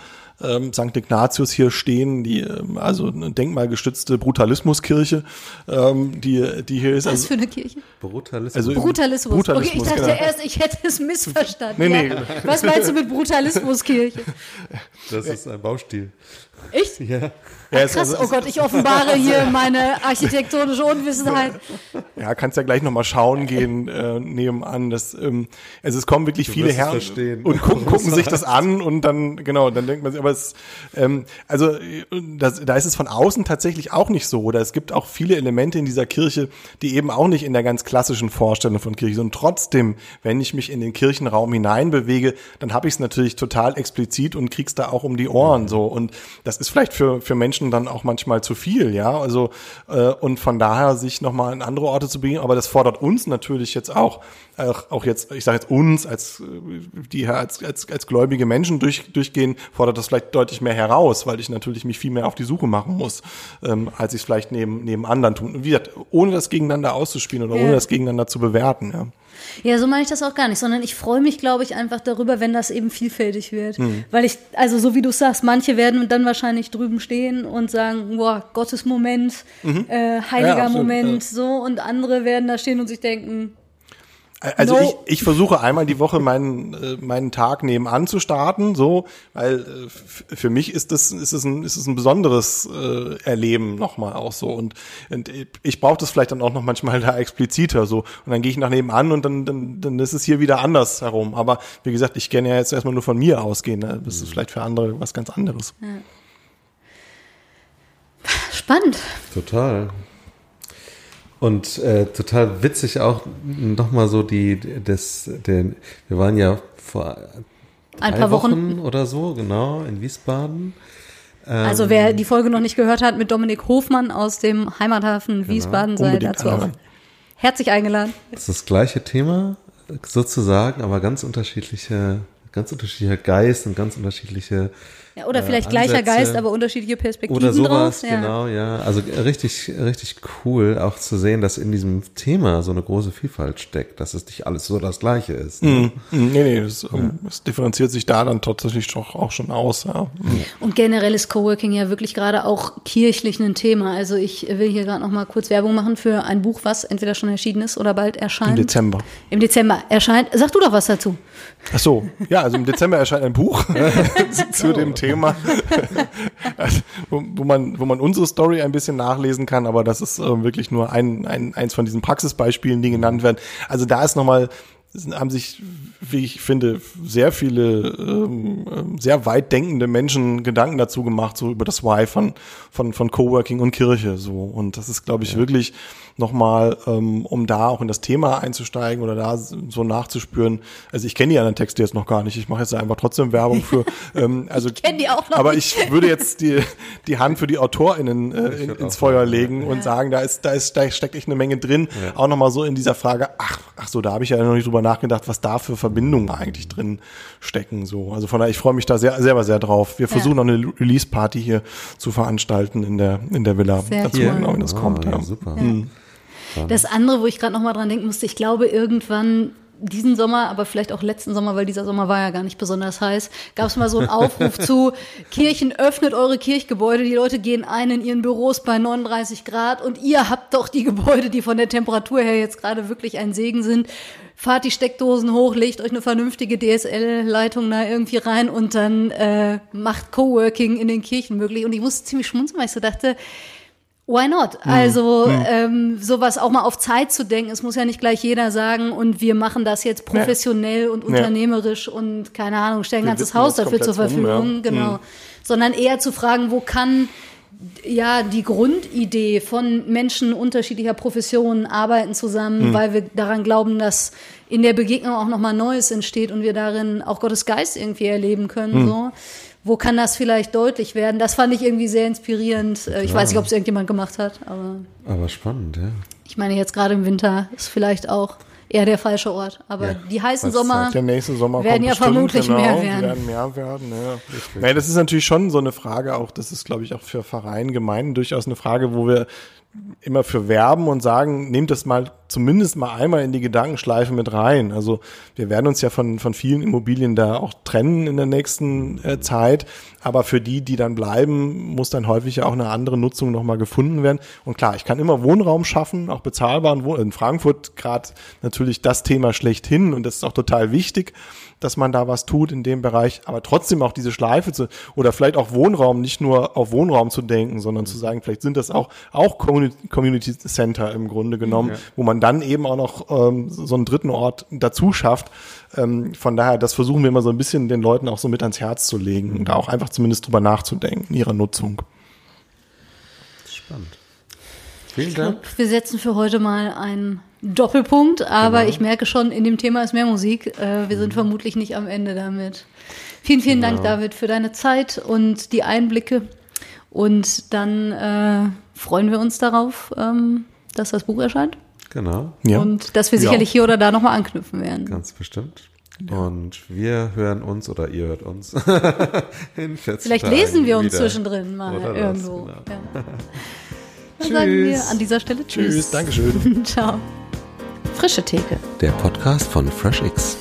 ähm, St. Ignatius hier stehen, die ähm, also eine denkmalgestützte Brutalismuskirche, ähm, die die hier ist. Was Also, für eine Kirche? Brutalismus. also Brutalismus. Brutalismus, okay, ich dachte genau. erst, ich hätte es missverstanden. Nee, nee. Ja. Was meinst du mit Brutalismuskirche? das ist ein Baustil. Echt? Ja. Ja, Krass, also- oh Gott, ich offenbare hier [laughs] meine architektonische Unwissenheit. Ja, kannst ja gleich nochmal schauen gehen äh, nebenan. Das, ähm, also es kommen wirklich viele wirst es Herren verstehen. und gucken, gucken sich das an und dann, genau, dann denkt man sich, aber es, ähm, also äh, das, da ist es von außen tatsächlich auch nicht so. Oder es gibt auch viele Elemente in dieser Kirche, die eben auch nicht in der ganz klassischen Vorstellung von Kirche sind. Und trotzdem, wenn ich mich in den Kirchenraum hineinbewege, dann habe ich es natürlich total explizit und krieg's da auch um die Ohren so. Und das ist vielleicht für, für Menschen dann auch manchmal zu viel, ja. Also äh, und von daher sich nochmal in andere Orte zu begeben, aber das fordert uns natürlich jetzt auch, auch, auch jetzt, ich sage jetzt uns, als die hier als, als, als gläubige Menschen durch, durchgehen, fordert das vielleicht deutlich mehr heraus, weil ich natürlich mich viel mehr auf die Suche machen muss, ähm, als ich es vielleicht neben, neben anderen tun. Und wie gesagt, ohne das gegeneinander auszuspielen oder Ja. ohne das gegeneinander zu bewerten, ja. Ja, so meine ich das auch gar nicht, sondern ich freue mich, glaube ich, einfach darüber, wenn das eben vielfältig wird. Weil ich, also so wie du sagst, manche werden dann wahrscheinlich drüben stehen und sagen, boah, Gottes Moment, äh, heiliger Ja, absolut, Moment, ja. so, und andere werden da stehen und sich denken, Also No. ich, ich versuche einmal die Woche meinen, äh, meinen Tag nebenan zu starten, so, weil äh, für mich ist das ist es ein, ist es ein besonderes äh, Erleben nochmal auch so. Und, und ich brauche das vielleicht dann auch noch manchmal da expliziter so. Und dann gehe ich nach nebenan und dann, dann, dann ist es hier wieder anders herum. Aber wie gesagt, ich kenne ja jetzt erstmal nur von mir ausgehen. Ne? Das ist vielleicht für andere was ganz anderes. spannend. Total. Und äh, total witzig auch nochmal so die, das, den, wir waren ja vor Ein paar Wochen. oder so, genau, in Wiesbaden. Also wer die Folge noch nicht gehört hat mit Dominik Hofmann aus dem Heimathafen Wiesbaden, sei Unbedingt dazu auch herzlich eingeladen. Das ist das gleiche Thema, sozusagen, aber ganz unterschiedliche, ganz unterschiedlicher Geist und ganz unterschiedliche Ja, oder Äh, vielleicht gleicher Ansätze. Geist, aber unterschiedliche Perspektiven Oder sowas, drauf. Ja. genau, ja. Also richtig, richtig cool auch zu sehen, dass in diesem Thema so eine große Vielfalt steckt, dass es nicht alles so das Gleiche ist. Ne? Mhm. Nee, nee, das, ähm, das differenziert sich da dann tatsächlich doch auch schon aus. Ja. Und generell ist Coworking ja wirklich gerade auch kirchlich ein Thema. Also ich will hier gerade noch mal kurz Werbung machen für ein Buch, was entweder schon erschienen ist oder bald erscheint. Im Dezember. Im Dezember erscheint. Sag du doch was dazu. Ach so, ja, also im Dezember erscheint ein Buch [laughs] [laughs] zu dem Thema, [laughs] wo, wo, man, wo man unsere Story ein bisschen nachlesen kann, aber das ist äh, wirklich nur ein, ein, eins von diesen Praxisbeispielen, die genannt werden. Also da ist nochmal, haben sich, wie ich finde, sehr viele ähm, ähm, sehr weit denkende Menschen Gedanken dazu gemacht, so über das Why von, von, von Coworking und Kirche. So. Und das ist, glaube ich, wirklich nochmal, ähm, um da auch in das Thema einzusteigen oder da so nachzuspüren. Also ich kenne die anderen Texte jetzt noch gar nicht. Ich mache jetzt einfach trotzdem Werbung für. [laughs] Ähm, also ich kenn die auch noch Aber nicht. ich würde jetzt die, die Hand für die AutorInnen äh, in, ins Feuer sagen, legen und sagen, da ist, da ist, da steckt echt eine Menge drin. Auch nochmal so in dieser Frage, ach, ach so, da habe ich ja noch nicht drüber nachgedacht, was da für Verbindungen eigentlich drin stecken. So, also von daher, ich freue mich da sehr, selber sehr drauf. Wir versuchen noch eine Release-Party hier zu veranstalten in der in der Villa. Sehr Dazu, cool. genau, wenn das Ah, kommt. ja, Ja. super. Das andere, wo ich gerade noch mal dran denken musste, ich glaube irgendwann diesen Sommer, aber vielleicht auch letzten Sommer, weil dieser Sommer war ja gar nicht besonders heiß, gab es mal so einen Aufruf [laughs] zu Kirchen, öffnet eure Kirchgebäude, die Leute gehen ein in ihren Büros bei 39 Grad und ihr habt doch die Gebäude, die von der Temperatur her jetzt gerade wirklich ein Segen sind. Fahrt die Steckdosen hoch, legt euch eine vernünftige DSL-Leitung da irgendwie rein und dann äh, macht Coworking in den Kirchen möglich. Und ich musste ziemlich schmunzeln, weil ich so dachte, Why not? Also ähm, sowas auch mal auf Zeit zu denken. Es muss ja nicht gleich jeder sagen und wir machen das jetzt professionell und unternehmerisch und keine Ahnung, stellen ein Wir ganzes Haus dafür zur komplett um, Verfügung. ja. Genau. Sondern eher zu fragen, wo kann ja die Grundidee von Menschen unterschiedlicher Professionen arbeiten zusammen, weil wir daran glauben, dass in der Begegnung auch nochmal Neues entsteht und wir darin auch Gottes Geist irgendwie erleben können. So. Wo kann das vielleicht deutlich werden? Das fand ich irgendwie sehr inspirierend. Äh, Ich weiß nicht, ob es irgendjemand gemacht hat, aber Aber spannend, ja. ich meine, jetzt gerade im Winter ist vielleicht auch eher der falsche Ort. Aber Ja, die heißen Sommer, Der nächste Sommer Werden kommt ja bestimmt, vermutlich genau, mehr die werden. werden mehr werden. Ja. Nee, das ist natürlich schon so eine Frage, auch das ist, glaube ich, auch für Vereine, Gemeinden durchaus eine Frage, wo wir immer für werben und sagen, nehmt das mal zumindest mal einmal in die Gedankenschleife mit rein. Also wir werden uns ja von, von vielen Immobilien da auch trennen in der nächsten äh, Zeit. Aber für die, die dann bleiben, muss dann häufig ja auch eine andere Nutzung nochmal gefunden werden. Und klar, ich kann immer Wohnraum schaffen, auch bezahlbaren Wohnraum. In Frankfurt gerade natürlich das Thema schlechthin und das ist auch total wichtig, dass man da was tut in dem Bereich, aber trotzdem auch diese Schleife zu, oder vielleicht auch Wohnraum, nicht nur auf Wohnraum zu denken, sondern zu sagen, vielleicht sind das auch, auch Community, Center im Grunde genommen, wo man dann eben auch noch ähm, so einen dritten Ort dazu schafft. Ähm, von daher, das versuchen wir immer so ein bisschen den Leuten auch so mit ans Herz zu legen und da auch einfach zumindest drüber nachzudenken, in ihrer Nutzung. Spannend. Vielen Ich Dank. glaub, wir setzen für heute mal einen Doppelpunkt, aber Genau. ich merke schon, in dem Thema ist mehr Musik. Äh, wir Mhm. sind vermutlich nicht am Ende damit. Vielen, vielen Genau. Dank, David, für deine Zeit und die Einblicke. Und dann äh, freuen wir uns darauf, ähm, dass das Buch erscheint Genau, Ja. und dass wir Ja. sicherlich hier oder da nochmal anknüpfen werden. ganz bestimmt. Und wir hören uns oder ihr hört uns [laughs] in 14 Vielleicht Tagen lesen wir uns wieder. zwischendrin mal Oder das, irgendwo. genau. Ja. [laughs] Dann sagen wir Tschüss. an dieser Stelle Tschüss. Tschüss, Dankeschön. [laughs] Ciao. Frische Theke. Der Podcast von FreshX.